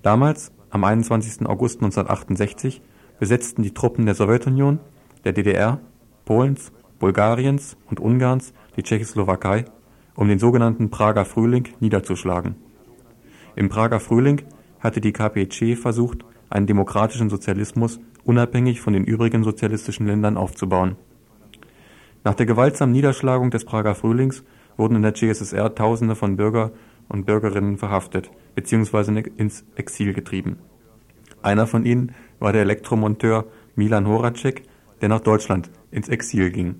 Damals, am 21. August 1968, besetzten die Truppen der Sowjetunion, der DDR, Polens, Bulgariens und Ungarns die Tschechoslowakei, um den sogenannten Prager Frühling niederzuschlagen. Im Prager Frühling hatte die KPC versucht, einen demokratischen Sozialismus unabhängig von den übrigen sozialistischen Ländern aufzubauen. Nach der gewaltsamen Niederschlagung des Prager Frühlings wurden in der CSSR Tausende von Bürger und Bürgerinnen verhaftet bzw. ins Exil getrieben. Einer von ihnen war der Elektromonteur Milan Horacek, der nach Deutschland ins Exil ging.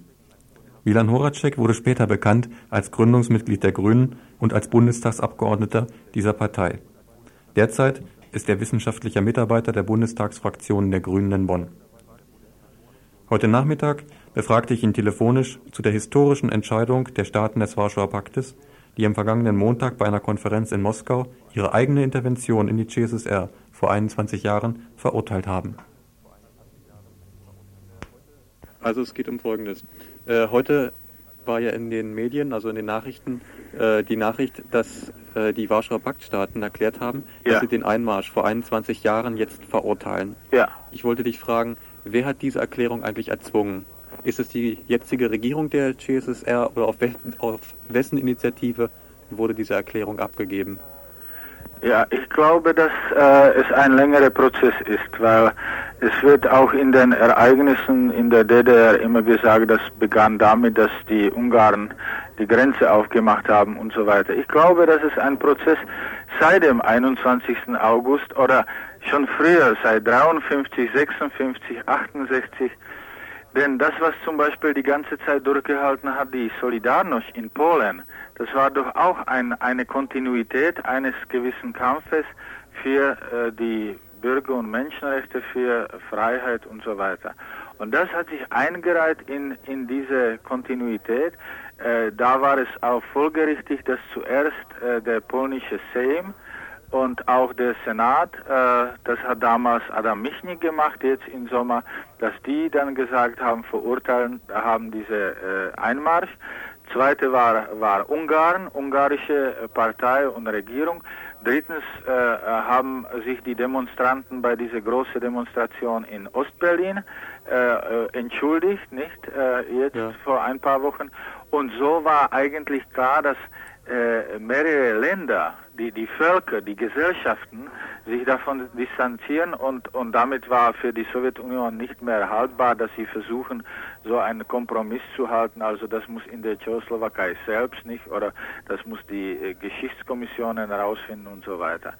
Milan Horacek wurde später bekannt als Gründungsmitglied der Grünen und als Bundestagsabgeordneter dieser Partei. Derzeit ist er wissenschaftlicher Mitarbeiter der Bundestagsfraktion der Grünen in Bonn. Heute Nachmittag befragte ich ihn telefonisch zu der historischen Entscheidung der Staaten des Warschauer Paktes, die am vergangenen Montag bei einer Konferenz in Moskau ihre eigene Intervention in die CSSR vor 21 Jahren verurteilt haben. Also es geht um Folgendes. Äh, heute war ja in den Medien, also in den Nachrichten, äh, die Nachricht, dass äh, die Warschauer Paktstaaten erklärt haben, dass sie den Einmarsch vor 21 Jahren jetzt verurteilen. Ja. Ich wollte dich fragen, wer hat diese Erklärung eigentlich erzwungen? Ist es die jetzige Regierung der CSSR oder auf, we auf wessen Initiative wurde diese Erklärung abgegeben? Ja, ich glaube, dass äh, es ein längerer Prozess ist, weil es wird auch in den Ereignissen in der DDR immer gesagt, das begann damit, dass die Ungarn die Grenze aufgemacht haben und so weiter. Ich glaube, dass es ein Prozess seit dem 21. August oder schon früher, seit 53, 56, 68, denn das, was zum Beispiel die ganze Zeit durchgehalten hat, die Solidarność in Polen, das war doch auch ein, eine Kontinuität eines gewissen Kampfes für äh, die Bürger- und Menschenrechte, für Freiheit und so weiter. Und das hat sich eingereiht in, in diese Kontinuität. Äh, da war es auch folgerichtig, dass zuerst äh, der polnische Sejm und auch der Senat, äh, das hat damals Adam Michnik gemacht, jetzt im Sommer, dass die dann gesagt haben, verurteilen haben diese äh, Einmarsch. Zweite war, war Ungarn, ungarische Partei und Regierung. Drittens äh, haben sich die Demonstranten bei dieser großen Demonstration in Ostberlin äh, äh, entschuldigt, nicht äh, jetzt Ja. vor ein paar Wochen. Und so war eigentlich klar, dass äh, mehrere Länder, die, die Völker, die Gesellschaften sich davon distanzieren und, und damit war für die Sowjetunion nicht mehr haltbar, dass sie versuchen, so einen Kompromiss zu halten. Also das muss in der Tschechoslowakei selbst nicht oder das muss die äh, Geschichtskommissionen herausfinden und so weiter.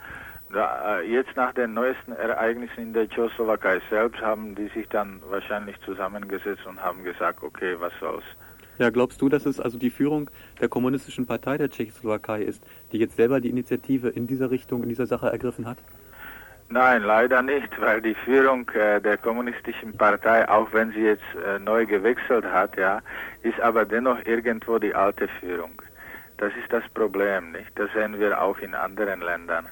Da, äh, jetzt nach den neuesten Ereignissen in der Tschechoslowakei selbst haben die sich dann wahrscheinlich zusammengesetzt und haben gesagt, okay, was soll's. Ja, glaubst du, dass es also die Führung der Kommunistischen Partei der Tschechoslowakei ist, die jetzt selber die Initiative in dieser Richtung, in dieser Sache ergriffen hat? Nein, leider nicht, weil die Führung äh, der kommunistischen Partei, auch wenn sie jetzt äh, neu gewechselt hat, ja, ist aber dennoch irgendwo die alte Führung. Das ist das Problem, nicht? Das sehen wir auch in anderen Ländern.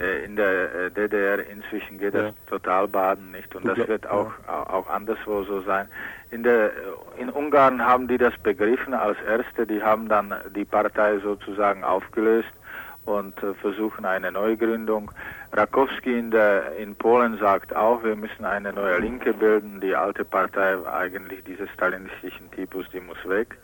Äh, in der äh, DDR inzwischen geht das Ja. total baden, nicht? Und das wird auch, au- auch anderswo so sein. In der, äh, in Ungarn haben die das begriffen als Erste, die haben dann die Partei sozusagen aufgelöst und versuchen eine Neugründung. Rakowski in, der, in Polen sagt auch, wir müssen eine neue Linke bilden. Die alte Partei, eigentlich dieses stalinistischen Typus, die muss weg.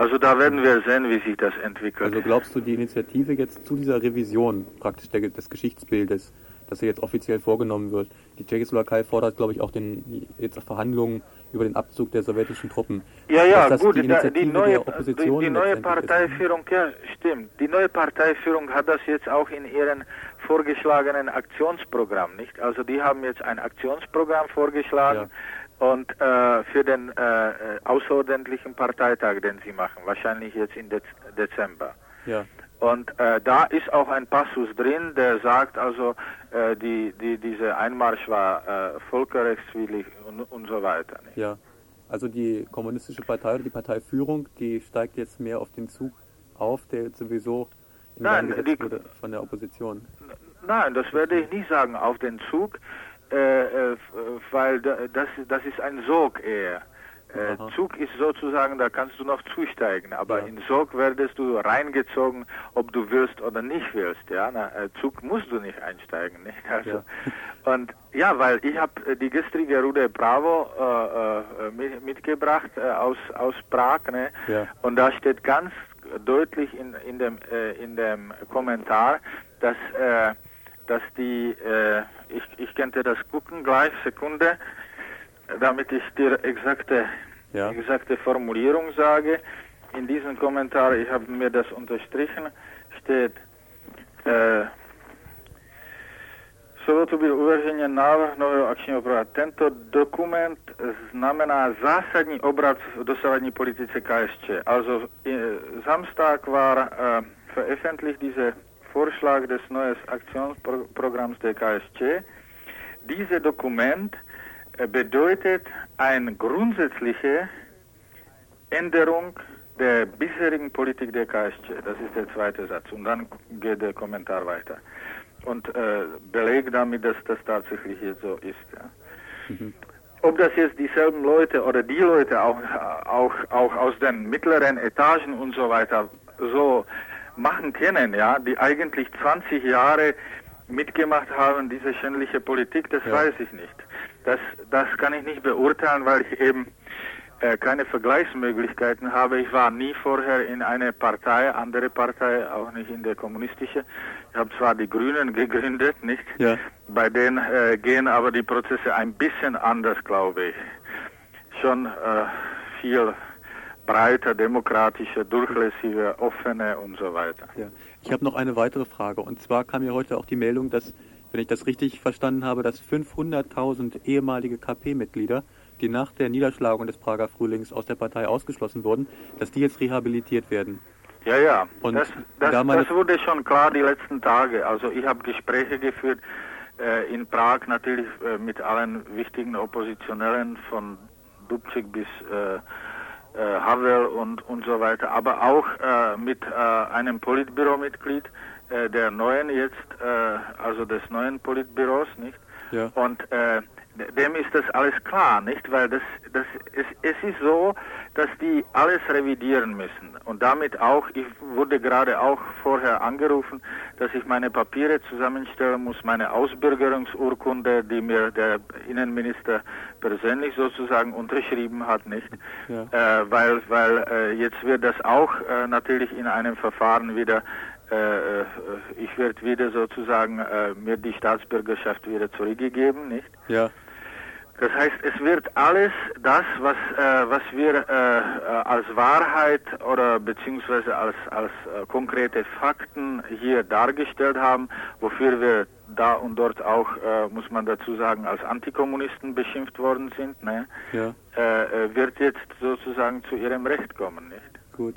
Also da werden wir sehen, wie sich das entwickelt. Also glaubst du, die Initiative jetzt zu dieser Revision praktisch der, des Geschichtsbildes, das hier jetzt offiziell vorgenommen wird, die Tschechoslowakei fordert, glaube ich, auch den, jetzt Verhandlungen über den Abzug der sowjetischen Truppen. Ja, ja, gut, die, die, neue, die, die neue Parteiführung, ja, stimmt. Die neue Parteiführung hat das jetzt auch in ihren vorgeschlagenen Aktionsprogramm, nicht? Also die haben jetzt ein Aktionsprogramm vorgeschlagen. Ja und äh, für den äh, außerordentlichen Parteitag, den sie machen, wahrscheinlich jetzt im Dez Dezember. Ja. Und äh, da ist auch ein Passus drin, der sagt also, äh, die, die, diese Einmarsch war äh, völkerrechtswidrig und, und so weiter. Nicht? Ja, also die kommunistische Partei oder die Parteiführung, die steigt jetzt mehr auf den Zug auf, der jetzt sowieso in Nein, Gang gesetzt die, wurde von der Opposition. Nein, das werde ich nicht sagen, auf den Zug. Äh, äh, weil das, das ist ein Sog eher. Äh, Zug ist sozusagen, da kannst du noch zusteigen, aber ja. in Sog werdest du reingezogen, ob du willst oder nicht willst. Ja, Na, äh, Zug musst du nicht einsteigen, nicht? Also ja. und ja, weil ich habe die gestrige Rude Bravo äh, äh, mitgebracht aus aus Prag, ne? Ja. Und da steht ganz deutlich in in dem in dem Kommentar, dass dass die, äh, ich, ich könnte das gucken gleich, Sekunde, damit ich dir exakte, ja. exakte Formulierung sage. In diesem Kommentar, ich habe mir das unterstrichen, steht, äh, Slovo to byl uveřejněn návrh nového akčního programu. Tento dokument znamená zásadní obrat v dosavadní politice KSČ. Also Samstag war äh, veröffentlicht diese Vorschlag des neuen Aktionsprogramms der KSC. Dieses Dokument äh, bedeutet eine grundsätzliche Änderung der bisherigen Politik der KSC. Das ist der zweite Satz. Und dann geht der Kommentar weiter. Und äh, belegt damit, dass das tatsächlich jetzt so ist. Ja. Mhm. Ob das jetzt dieselben Leute oder die Leute auch, auch, auch aus den mittleren Etagen und so weiter so machen können, ja, die eigentlich 20 Jahre mitgemacht haben, diese schändliche Politik, das ja. weiß ich nicht. Das, das kann ich nicht beurteilen, weil ich eben äh, keine Vergleichsmöglichkeiten habe. Ich war nie vorher in einer Partei, andere Partei, auch nicht in der kommunistischen. Ich habe zwar die Grünen gegründet, nicht? Ja. Bei denen äh, gehen aber die Prozesse ein bisschen anders, glaube ich. Schon äh, viel breiter, demokratischer, durchlässiger, offener und so weiter. Ja. Ich habe noch eine weitere Frage. Und zwar kam ja heute auch die Meldung, dass, wenn ich das richtig verstanden habe, dass 500.000 ehemalige KP-Mitglieder, die nach der Niederschlagung des Prager Frühlings aus der Partei ausgeschlossen wurden, dass die jetzt rehabilitiert werden. Ja, ja. Und das, das, da das wurde schon klar die letzten Tage. Also ich habe Gespräche geführt äh, in Prag natürlich äh, mit allen wichtigen Oppositionellen von Dubček bis äh, Havel und, und so weiter, aber auch äh, mit äh, einem Politbüromitglied äh, der neuen jetzt, äh, also des neuen Politbüros, nicht? Ja. Und äh, dem ist das alles klar, nicht? Weil das, das, es, es ist so, dass die alles revidieren müssen. Und damit auch, ich wurde gerade auch vorher angerufen, dass ich meine Papiere zusammenstellen muss, meine Ausbürgerungsurkunde, die mir der Innenminister persönlich sozusagen unterschrieben hat, nicht? Ja. Äh, weil, weil äh, jetzt wird das auch äh, natürlich in einem Verfahren wieder äh, äh, ich werde wieder sozusagen äh, mir die Staatsbürgerschaft wieder zurückgegeben, nicht? Ja. Das heißt, es wird alles das, was, äh, was wir äh, als Wahrheit oder beziehungsweise als, als äh, konkrete Fakten hier dargestellt haben, wofür wir da und dort auch, muss man dazu sagen, als Antikommunisten beschimpft worden sind, ne? ja. wird jetzt sozusagen zu ihrem Recht kommen, nicht? Gut.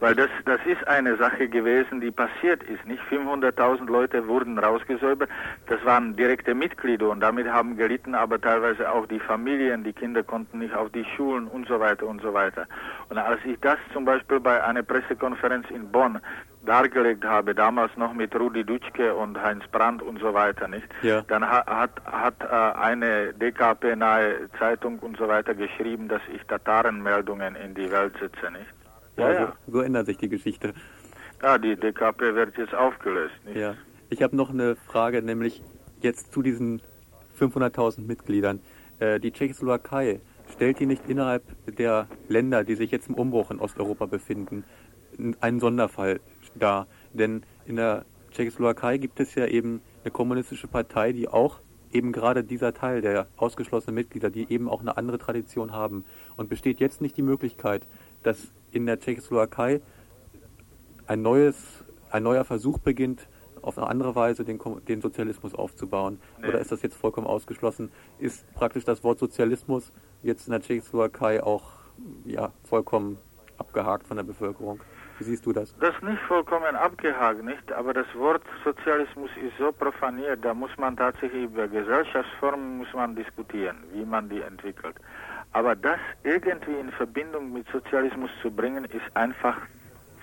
Weil das, das ist eine Sache gewesen, die passiert ist. Nicht 500.000 Leute wurden rausgesäubert. Das waren direkte Mitglieder und damit haben gelitten aber teilweise auch die Familien. Die Kinder konnten nicht auf die Schulen und so weiter und so weiter. Und als ich das zum Beispiel bei einer Pressekonferenz in Bonn dargelegt habe, damals noch mit Rudi Dutschke und Heinz Brandt und so weiter, nicht? Ja. Dann hat, hat, hat äh, eine DKP-nahe Zeitung und so weiter geschrieben, dass ich Tatarenmeldungen in die Welt setze, nicht? Ja, ja. So, so, ändert sich die Geschichte. Ja, die DKP wird jetzt aufgelöst. Nicht? Ja. Ich habe noch eine Frage, nämlich jetzt zu diesen 500.000 Mitgliedern. Äh, die Tschechoslowakei, stellt die nicht innerhalb der Länder, die sich jetzt im Umbruch in Osteuropa befinden, einen Sonderfall dar? Denn in der Tschechoslowakei gibt es ja eben eine kommunistische Partei, die auch eben gerade dieser Teil der ausgeschlossenen Mitglieder, die eben auch eine andere Tradition haben. Und besteht jetzt nicht die Möglichkeit, dass in der Tschechoslowakei ein neues, ein neuer Versuch beginnt, auf eine andere Weise den, den Sozialismus aufzubauen? Nee. Oder ist das jetzt vollkommen ausgeschlossen? Ist praktisch das Wort Sozialismus jetzt in der Tschechoslowakei auch ja, vollkommen abgehakt von der Bevölkerung? Wie siehst du das? Das ist nicht vollkommen abgehakt, nicht? Aber das Wort Sozialismus ist so profaniert, da muss man tatsächlich über Gesellschaftsformen muss man diskutieren, wie man die entwickelt. Aber das irgendwie in Verbindung mit Sozialismus zu bringen, ist einfach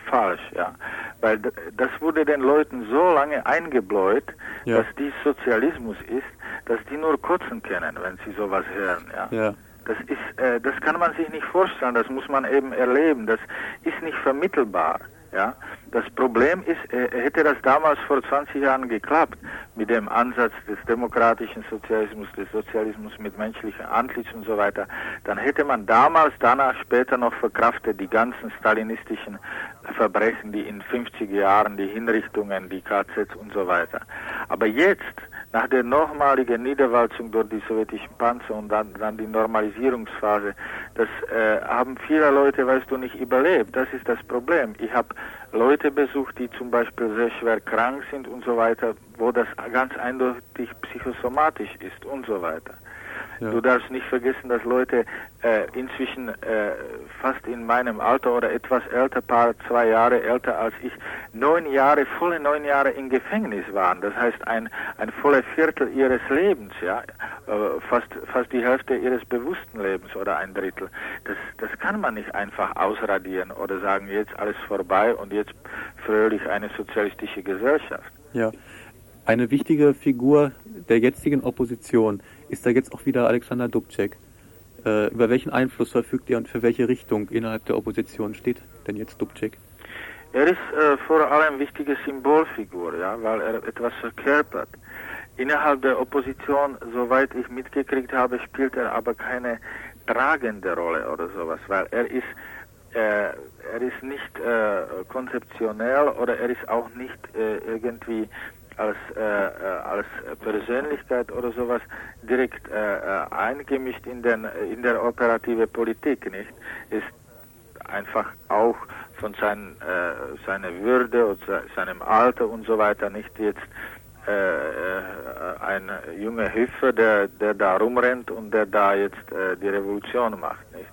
falsch, ja. Weil das wurde den Leuten so lange eingebläut, ja. dass dies Sozialismus ist, dass die nur kotzen können, wenn sie sowas hören, ja. ja. Das ist, äh, das kann man sich nicht vorstellen, das muss man eben erleben, das ist nicht vermittelbar. Ja, das Problem ist, äh, hätte das damals vor 20 Jahren geklappt mit dem Ansatz des demokratischen Sozialismus, des Sozialismus mit menschlichem Antlitz und so weiter, dann hätte man damals, danach später noch verkraftet die ganzen stalinistischen Verbrechen, die in 50 Jahren, die Hinrichtungen, die KZs und so weiter. Aber jetzt nach der nochmaligen Niederwalzung durch die sowjetischen Panzer und dann, dann die Normalisierungsphase, das äh, haben viele Leute, weißt du, nicht überlebt. Das ist das Problem. Ich habe Leute besucht, die zum Beispiel sehr schwer krank sind und so weiter, wo das ganz eindeutig psychosomatisch ist und so weiter. Ja. Du darfst nicht vergessen, dass Leute äh, inzwischen äh, fast in meinem Alter oder etwas älter, paar zwei Jahre älter als ich, neun Jahre, volle neun Jahre im Gefängnis waren. Das heißt ein ein voller Viertel ihres Lebens, ja, äh, fast fast die Hälfte ihres bewussten Lebens oder ein Drittel. Das das kann man nicht einfach ausradieren oder sagen jetzt alles vorbei und jetzt fröhlich eine sozialistische Gesellschaft. Ja. Eine wichtige Figur der jetzigen Opposition ist da jetzt auch wieder Alexander Dubček. Äh, über welchen Einfluss verfügt er und für welche Richtung innerhalb der Opposition steht denn jetzt Dubček? Er ist äh, vor allem wichtige Symbolfigur, ja, weil er etwas verkörpert. Innerhalb der Opposition, soweit ich mitgekriegt habe, spielt er aber keine tragende Rolle oder sowas, weil er ist äh, er ist nicht äh, konzeptionell oder er ist auch nicht äh, irgendwie als, äh, äh, als Persönlichkeit oder sowas direkt äh, äh, eingemischt in, den, in der operative Politik, nicht? Ist einfach auch von sein, äh, seiner Würde und seinem Alter und so weiter nicht jetzt äh, äh, ein junger Hüpfer, der, der da rumrennt und der da jetzt äh, die Revolution macht, nicht?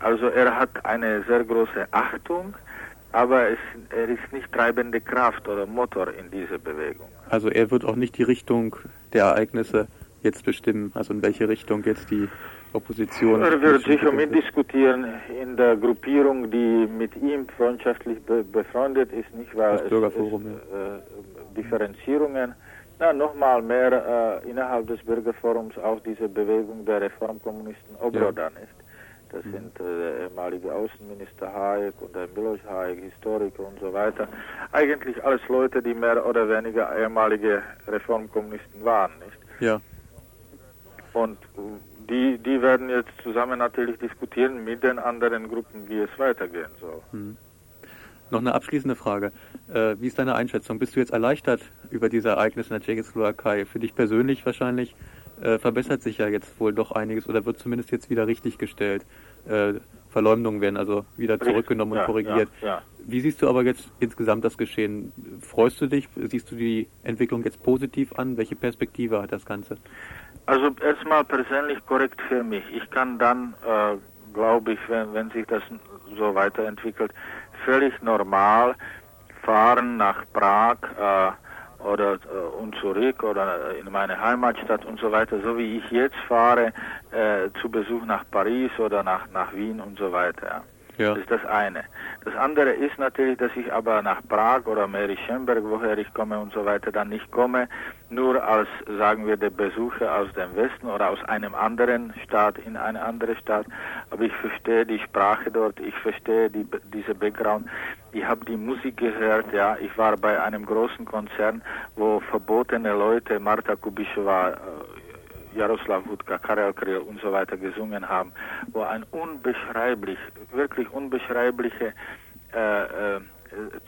Also er hat eine sehr große Achtung aber es, er ist nicht treibende Kraft oder Motor in dieser Bewegung. Also er wird auch nicht die Richtung der Ereignisse jetzt bestimmen, also in welche Richtung jetzt die Opposition. Er wird sicher mitdiskutieren in der Gruppierung, die mit ihm freundschaftlich be befreundet ist, nicht weil das Bürgerforum, es, ja. äh, Differenzierungen. Na, nochmal mehr äh, innerhalb des Bürgerforums auch diese Bewegung der Reformkommunisten Obrodan ja. ist. Das sind äh, der ehemalige Außenminister Hayek und der Miloš Hayek, Historiker und so weiter. Eigentlich alles Leute, die mehr oder weniger ehemalige Reformkommunisten waren, nicht? Ja. Und die, die werden jetzt zusammen natürlich diskutieren mit den anderen Gruppen, wie es weitergehen soll. Mhm. Noch eine abschließende Frage. Äh, wie ist deine Einschätzung? Bist du jetzt erleichtert über diese Ereignisse in der Tschechoslowakei? Für dich persönlich wahrscheinlich äh, verbessert sich ja jetzt wohl doch einiges oder wird zumindest jetzt wieder richtig gestellt. Äh, Verleumdungen werden also wieder zurückgenommen und korrigiert. Ja, ja. Wie siehst du aber jetzt insgesamt das Geschehen? Freust du dich? Siehst du die Entwicklung jetzt positiv an? Welche Perspektive hat das Ganze? Also erstmal persönlich korrekt für mich. Ich kann dann, äh, glaube ich, wenn, wenn sich das so weiterentwickelt, völlig normal fahren nach Prag, äh, oder äh, und zurück oder in meine Heimatstadt und so weiter, so wie ich jetzt fahre äh, zu Besuch nach Paris oder nach nach Wien und so weiter. Ja. Das ist das eine. Das andere ist natürlich, dass ich aber nach Prag oder Merischenberg, woher ich komme und so weiter, dann nicht komme, nur als, sagen wir, der Besucher aus dem Westen oder aus einem anderen Staat in eine andere Stadt. Aber ich verstehe die Sprache dort, ich verstehe die, diese Background. Ich habe die Musik gehört, ja. Ich war bei einem großen Konzern, wo verbotene Leute, Marta Kubischeva, äh, Jaroslav Hudka, Karel Kryl und so weiter gesungen haben, wo ein unbeschreiblich, wirklich unbeschreibliche äh, äh,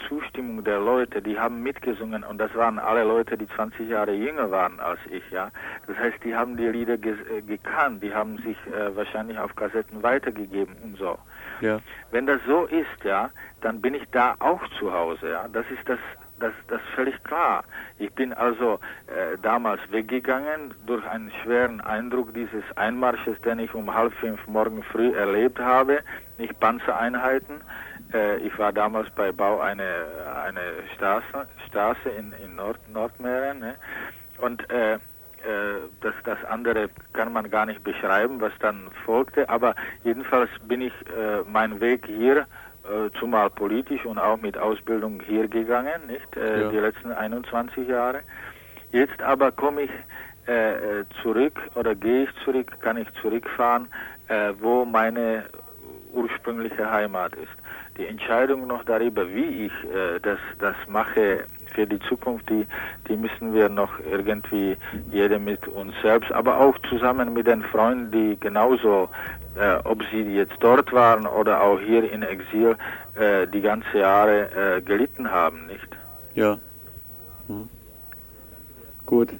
Zustimmung der Leute, die haben mitgesungen und das waren alle Leute, die 20 Jahre jünger waren als ich, ja. Das heißt, die haben die Lieder äh, gekannt, die haben sich äh, wahrscheinlich auf Kassetten weitergegeben und so. Ja. Wenn das so ist, ja, dann bin ich da auch zu Hause, ja. Das ist das das, das ist völlig klar. Ich bin also äh, damals weggegangen durch einen schweren Eindruck dieses Einmarsches, den ich um halb fünf morgen früh erlebt habe, nicht Panzereinheiten. Äh, ich war damals bei Bau eine, eine Straße, Straße in, in Nord, Nordmähren ne? und äh, äh, das, das andere kann man gar nicht beschreiben, was dann folgte, aber jedenfalls bin ich äh, mein Weg hier zumal politisch und auch mit Ausbildung hier gegangen, nicht? Äh, ja. Die letzten 21 Jahre. Jetzt aber komme ich äh, äh, zurück oder gehe ich zurück, kann ich zurückfahren, äh, wo meine ursprüngliche Heimat ist. Die Entscheidung noch darüber, wie ich äh, das, das mache für die Zukunft, die, die müssen wir noch irgendwie jeder mit uns selbst, aber auch zusammen mit den Freunden, die genauso äh, ob sie jetzt dort waren oder auch hier in Exil äh, die ganze Jahre äh, gelitten haben, nicht? Ja. Hm. Gut.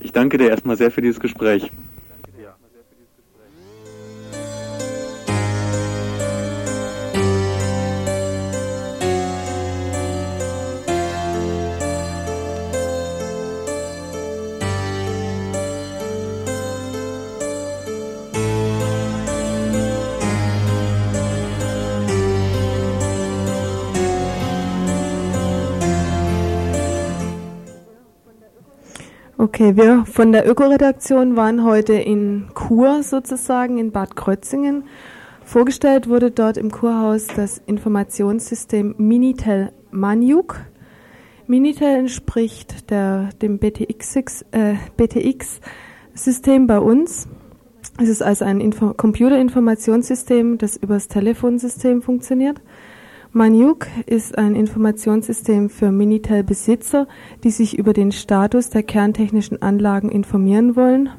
Ich danke dir erstmal sehr für dieses Gespräch. Okay, wir von der Ökoredaktion waren heute in Kur sozusagen in Bad Krötzingen. Vorgestellt wurde dort im Kurhaus das Informationssystem Minitel Maniuk. Minitel entspricht der, dem BTX-System äh, BTX bei uns. Es ist also ein Info Computerinformationssystem, das übers Telefonsystem funktioniert. Maniuk ist ein Informationssystem für Minitel-Besitzer, die sich über den Status der kerntechnischen Anlagen informieren wollen.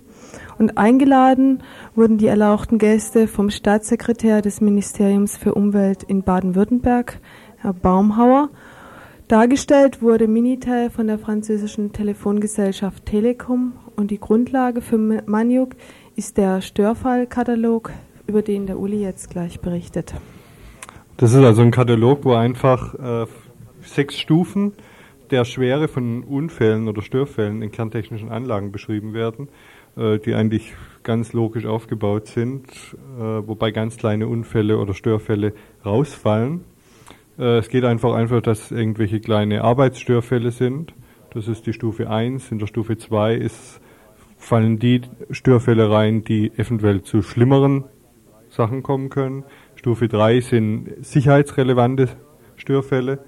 Und eingeladen wurden die erlauchten Gäste vom Staatssekretär des Ministeriums für Umwelt in Baden-Württemberg, Herr Baumhauer. Dargestellt wurde Minitel von der französischen Telefongesellschaft Telekom und die Grundlage für Maniuk ist der Störfallkatalog, über den der Uli jetzt gleich berichtet. Das ist also ein Katalog, wo einfach äh, sechs Stufen der Schwere von Unfällen oder Störfällen in kerntechnischen Anlagen beschrieben werden, äh, die eigentlich ganz logisch aufgebaut sind, äh, wobei ganz kleine Unfälle oder Störfälle rausfallen. Äh, es geht einfach einfach, dass irgendwelche kleine Arbeitsstörfälle sind. Das ist die Stufe 1. In der Stufe 2 ist, fallen die Störfälle rein, die eventuell zu schlimmeren Sachen kommen können. Stufe 3 sind sicherheitsrelevante Störfälle.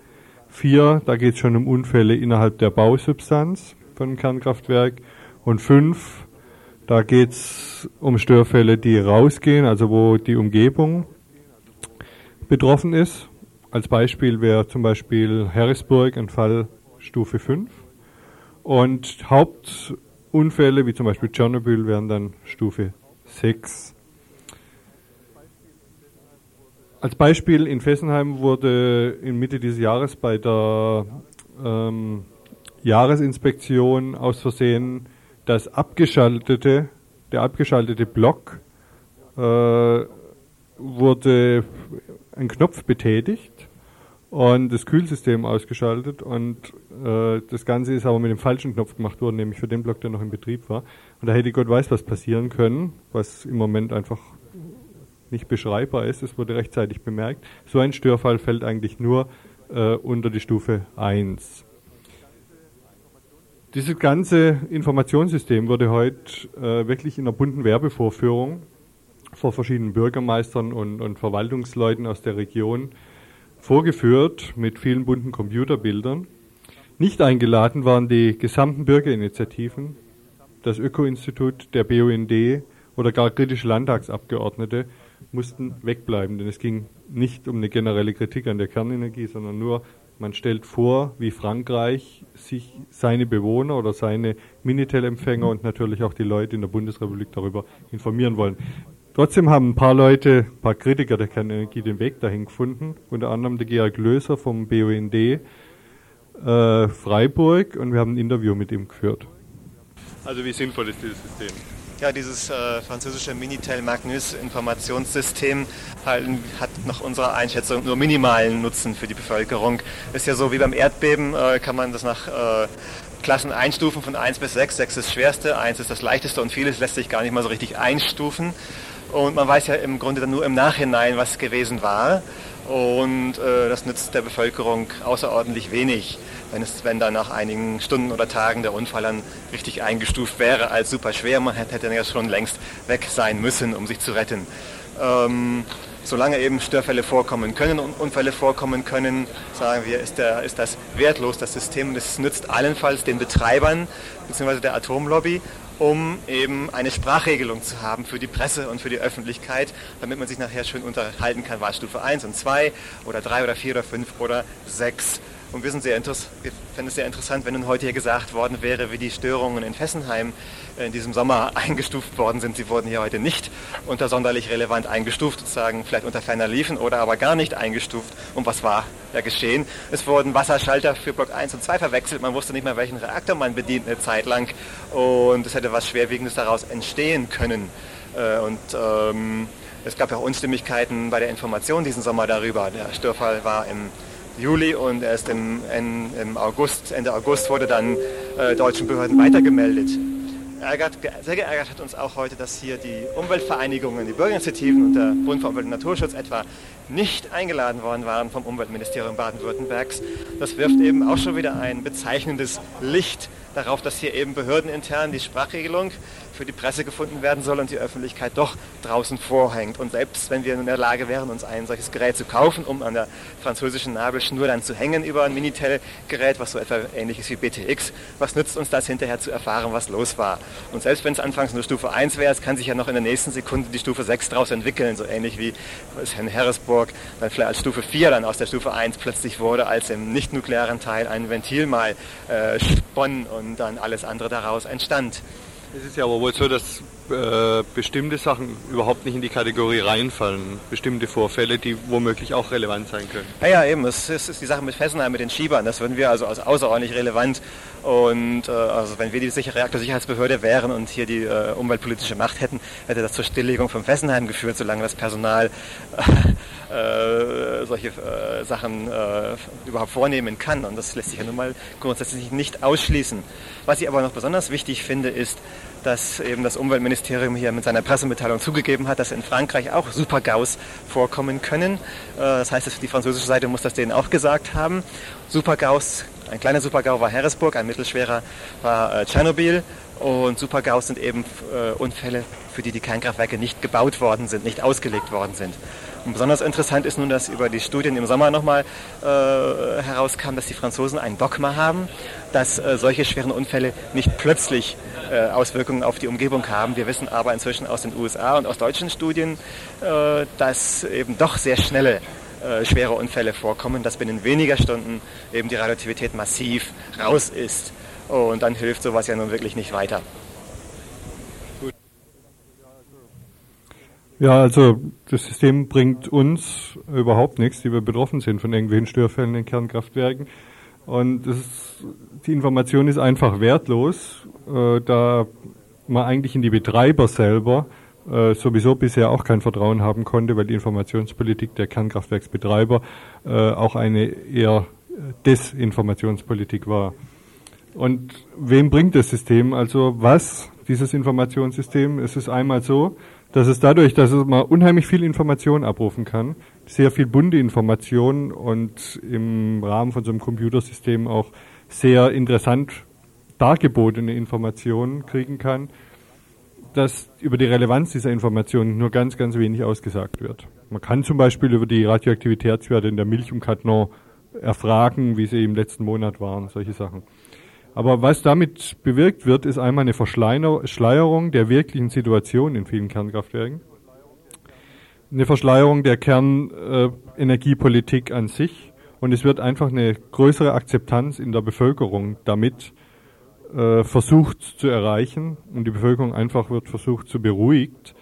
4, da geht es schon um Unfälle innerhalb der Bausubstanz von Kernkraftwerk. Und 5, da geht es um Störfälle, die rausgehen, also wo die Umgebung betroffen ist. Als Beispiel wäre zum Beispiel Harrisburg ein Fall Stufe 5. Und Hauptunfälle, wie zum Beispiel Tschernobyl, wären dann Stufe 6. Als Beispiel in Fessenheim wurde in Mitte dieses Jahres bei der ähm, Jahresinspektion aus Versehen das abgeschaltete, der abgeschaltete Block äh, wurde ein Knopf betätigt und das Kühlsystem ausgeschaltet und äh, das Ganze ist aber mit dem falschen Knopf gemacht worden, nämlich für den Block, der noch in Betrieb war. Und da hätte Gott weiß, was passieren können, was im Moment einfach nicht beschreibbar ist. Es wurde rechtzeitig bemerkt. So ein Störfall fällt eigentlich nur äh, unter die Stufe 1. Dieses ganze Informationssystem wurde heute äh, wirklich in einer bunten Werbevorführung vor verschiedenen Bürgermeistern und, und Verwaltungsleuten aus der Region vorgeführt mit vielen bunten Computerbildern. Nicht eingeladen waren die gesamten Bürgerinitiativen, das Öko-Institut, der BUND oder gar kritische Landtagsabgeordnete mussten wegbleiben, denn es ging nicht um eine generelle Kritik an der Kernenergie, sondern nur, man stellt vor, wie Frankreich sich seine Bewohner oder seine Minitel-Empfänger und natürlich auch die Leute in der Bundesrepublik darüber informieren wollen. Trotzdem haben ein paar Leute, ein paar Kritiker der Kernenergie den Weg dahin gefunden, unter anderem der Georg Löser vom BUND äh, Freiburg und wir haben ein Interview mit ihm geführt. Also wie sinnvoll ist dieses System? Ja, dieses äh, französische Minitel Magnus Informationssystem hat nach unserer Einschätzung nur minimalen Nutzen für die Bevölkerung. Ist ja so wie beim Erdbeben, äh, kann man das nach äh, Klassen einstufen von 1 bis 6. 6 ist das schwerste, 1 ist das leichteste und vieles lässt sich gar nicht mal so richtig einstufen. Und man weiß ja im Grunde dann nur im Nachhinein, was gewesen war. Und äh, das nützt der Bevölkerung außerordentlich wenig, wenn, es, wenn dann nach einigen Stunden oder Tagen der Unfall dann richtig eingestuft wäre als super schwer. Man hätte dann ja schon längst weg sein müssen, um sich zu retten. Ähm, solange eben Störfälle vorkommen können und Unfälle vorkommen können, sagen wir, ist, der, ist das wertlos, das System. Das nützt allenfalls den Betreibern bzw. der Atomlobby um eben eine Sprachregelung zu haben für die Presse und für die Öffentlichkeit, damit man sich nachher schön unterhalten kann, war Stufe 1 und 2 oder 3 oder 4 oder 5 oder 6. Und wir, sind sehr wir fänden es sehr interessant, wenn nun heute hier gesagt worden wäre, wie die Störungen in Fessenheim in diesem Sommer eingestuft worden sind. Sie wurden hier heute nicht unter sonderlich relevant eingestuft, sozusagen vielleicht unter ferner liefen oder aber gar nicht eingestuft. Und was war ja geschehen? Es wurden Wasserschalter für Block 1 und 2 verwechselt. Man wusste nicht mehr, welchen Reaktor man bedient eine Zeit lang. Und es hätte was Schwerwiegendes daraus entstehen können. Äh, und ähm, es gab ja auch Unstimmigkeiten bei der Information diesen Sommer darüber. Der Störfall war im Juli und erst im, im August, Ende August wurde dann äh, deutschen Behörden weitergemeldet. Ärgert, sehr geärgert hat uns auch heute, dass hier die Umweltvereinigungen, die Bürgerinitiativen und der Bund für Umwelt und Naturschutz etwa nicht eingeladen worden waren vom Umweltministerium Baden-Württembergs. Das wirft eben auch schon wieder ein bezeichnendes Licht darauf, dass hier eben behördenintern die Sprachregelung für die Presse gefunden werden soll und die Öffentlichkeit doch draußen vorhängt. Und selbst wenn wir in der Lage wären, uns ein solches Gerät zu kaufen, um an der französischen Nabelschnur dann zu hängen über ein Minitel-Gerät, was so etwa ähnlich ist wie BTX, was nützt uns das hinterher zu erfahren, was los war? Und selbst wenn es anfangs nur Stufe 1 wäre, es kann sich ja noch in der nächsten Sekunde die Stufe 6 daraus entwickeln, so ähnlich wie es in Harrisburg dann vielleicht als Stufe 4 dann aus der Stufe 1 plötzlich wurde, als im nicht-nuklearen Teil ein Ventil mal äh, spann und dann alles andere daraus entstand. Es ist ja aber wohl so, dass äh, bestimmte Sachen überhaupt nicht in die Kategorie reinfallen. Bestimmte Vorfälle, die womöglich auch relevant sein können. Ja, ja eben. Es ist, ist die Sache mit Fessenheim, mit den Schiebern. Das würden wir also als außerordentlich relevant. Und äh, also wenn wir die Reaktorsicherheitsbehörde wären und hier die äh, umweltpolitische Macht hätten, hätte das zur Stilllegung von Fessenheim geführt, solange das Personal äh, solche äh, Sachen äh, überhaupt vornehmen kann. Und das lässt sich ja nun mal grundsätzlich nicht ausschließen. Was ich aber noch besonders wichtig finde, ist, dass eben das Umweltministerium hier mit seiner Pressemitteilung zugegeben hat, dass in Frankreich auch Supergaus vorkommen können. Äh, das heißt, die französische Seite muss das denen auch gesagt haben. Supergaus, ein kleiner Supergau war Harrisburg, ein mittelschwerer war äh, Tschernobyl und Supergaus sind eben äh, Unfälle, für die die Kernkraftwerke nicht gebaut worden sind, nicht ausgelegt worden sind. Und besonders interessant ist nun, dass über die Studien im Sommer nochmal äh, herauskam, dass die Franzosen ein Dogma haben, dass äh, solche schweren Unfälle nicht plötzlich äh, Auswirkungen auf die Umgebung haben. Wir wissen aber inzwischen aus den USA und aus deutschen Studien, äh, dass eben doch sehr schnelle äh, schwere Unfälle vorkommen, dass binnen weniger Stunden eben die Radioaktivität massiv raus ist. Und dann hilft sowas ja nun wirklich nicht weiter. Ja, also das System bringt uns überhaupt nichts, die wir betroffen sind von irgendwelchen Störfällen in Kernkraftwerken. Und ist, die Information ist einfach wertlos, äh, da man eigentlich in die Betreiber selber äh, sowieso bisher auch kein Vertrauen haben konnte, weil die Informationspolitik der Kernkraftwerksbetreiber äh, auch eine eher Desinformationspolitik war. Und wem bringt das System? Also was, dieses Informationssystem? Es ist einmal so, dass es dadurch, dass man unheimlich viel Information abrufen kann, sehr viel bunte Information und im Rahmen von so einem Computersystem auch sehr interessant dargebotene Informationen kriegen kann, dass über die Relevanz dieser Informationen nur ganz, ganz wenig ausgesagt wird. Man kann zum Beispiel über die Radioaktivitätswerte in der Milch und Cadnon erfragen, wie sie im letzten Monat waren, solche Sachen. Aber was damit bewirkt wird, ist einmal eine Verschleierung der wirklichen Situation in vielen Kernkraftwerken, eine Verschleierung der Kernenergiepolitik an sich und es wird einfach eine größere Akzeptanz in der Bevölkerung damit äh, versucht zu erreichen und die Bevölkerung einfach wird versucht zu beruhigt.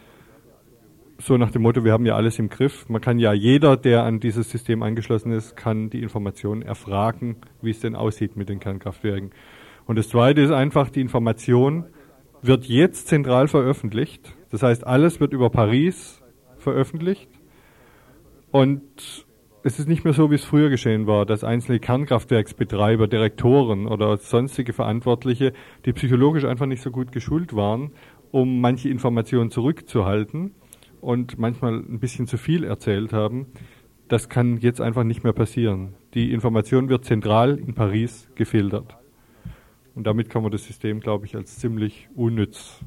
So nach dem Motto, wir haben ja alles im Griff. Man kann ja jeder, der an dieses System angeschlossen ist, kann die Informationen erfragen, wie es denn aussieht mit den Kernkraftwerken. Und das Zweite ist einfach, die Information wird jetzt zentral veröffentlicht. Das heißt, alles wird über Paris veröffentlicht. Und es ist nicht mehr so, wie es früher geschehen war, dass einzelne Kernkraftwerksbetreiber, Direktoren oder sonstige Verantwortliche, die psychologisch einfach nicht so gut geschult waren, um manche Informationen zurückzuhalten und manchmal ein bisschen zu viel erzählt haben. Das kann jetzt einfach nicht mehr passieren. Die Information wird zentral in Paris gefiltert. Und damit kann man das System, glaube ich, als ziemlich unnütz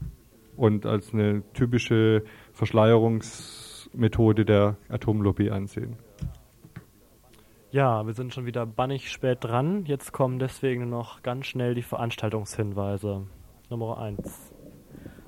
und als eine typische Verschleierungsmethode der Atomlobby ansehen. Ja, wir sind schon wieder bannig spät dran. Jetzt kommen deswegen noch ganz schnell die Veranstaltungshinweise. Nummer 1.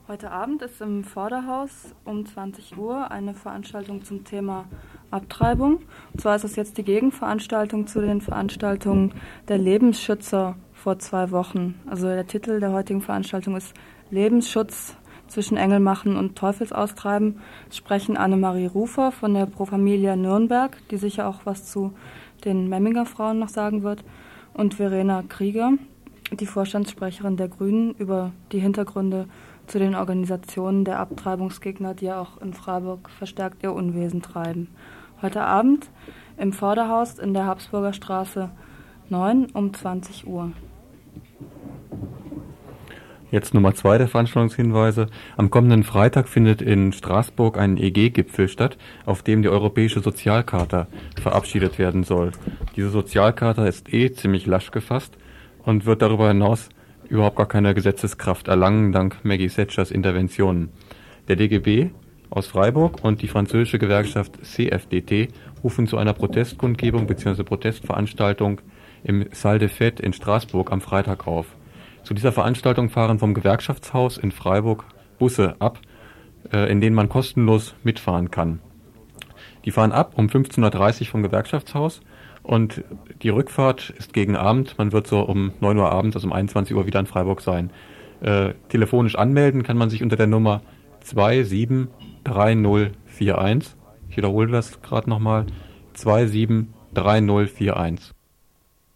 Heute Abend ist im Vorderhaus um 20 Uhr eine Veranstaltung zum Thema Abtreibung. Und zwar ist es jetzt die Gegenveranstaltung zu den Veranstaltungen der Lebensschützer vor zwei Wochen. Also der Titel der heutigen Veranstaltung ist Lebensschutz zwischen Engelmachen und Teufelsaustreiben. Es sprechen Annemarie Rufer von der Pro Familia Nürnberg, die sicher auch was zu den Memminger Frauen noch sagen wird, und Verena Krieger, die Vorstandssprecherin der Grünen, über die Hintergründe zu den Organisationen der Abtreibungsgegner, die ja auch in Freiburg verstärkt ihr Unwesen treiben. Heute Abend im Vorderhaus in der Habsburger Straße 9 um 20 Uhr. Jetzt Nummer zwei der Veranstaltungshinweise. Am kommenden Freitag findet in Straßburg ein EG-Gipfel statt, auf dem die Europäische Sozialcharta verabschiedet werden soll. Diese Sozialcharta ist eh ziemlich lasch gefasst und wird darüber hinaus überhaupt gar keine Gesetzeskraft erlangen, dank Maggie Thatchers Interventionen. Der DGB aus Freiburg und die französische Gewerkschaft CFDT rufen zu einer Protestkundgebung bzw. Protestveranstaltung im Salle de Fête in Straßburg am Freitag auf. Zu dieser Veranstaltung fahren vom Gewerkschaftshaus in Freiburg Busse ab, äh, in denen man kostenlos mitfahren kann. Die fahren ab um 15.30 Uhr vom Gewerkschaftshaus und die Rückfahrt ist gegen Abend. Man wird so um 9 Uhr abends, also um 21 Uhr wieder in Freiburg sein. Äh, telefonisch anmelden kann man sich unter der Nummer 273041. Ich wiederhole das gerade nochmal. 273041.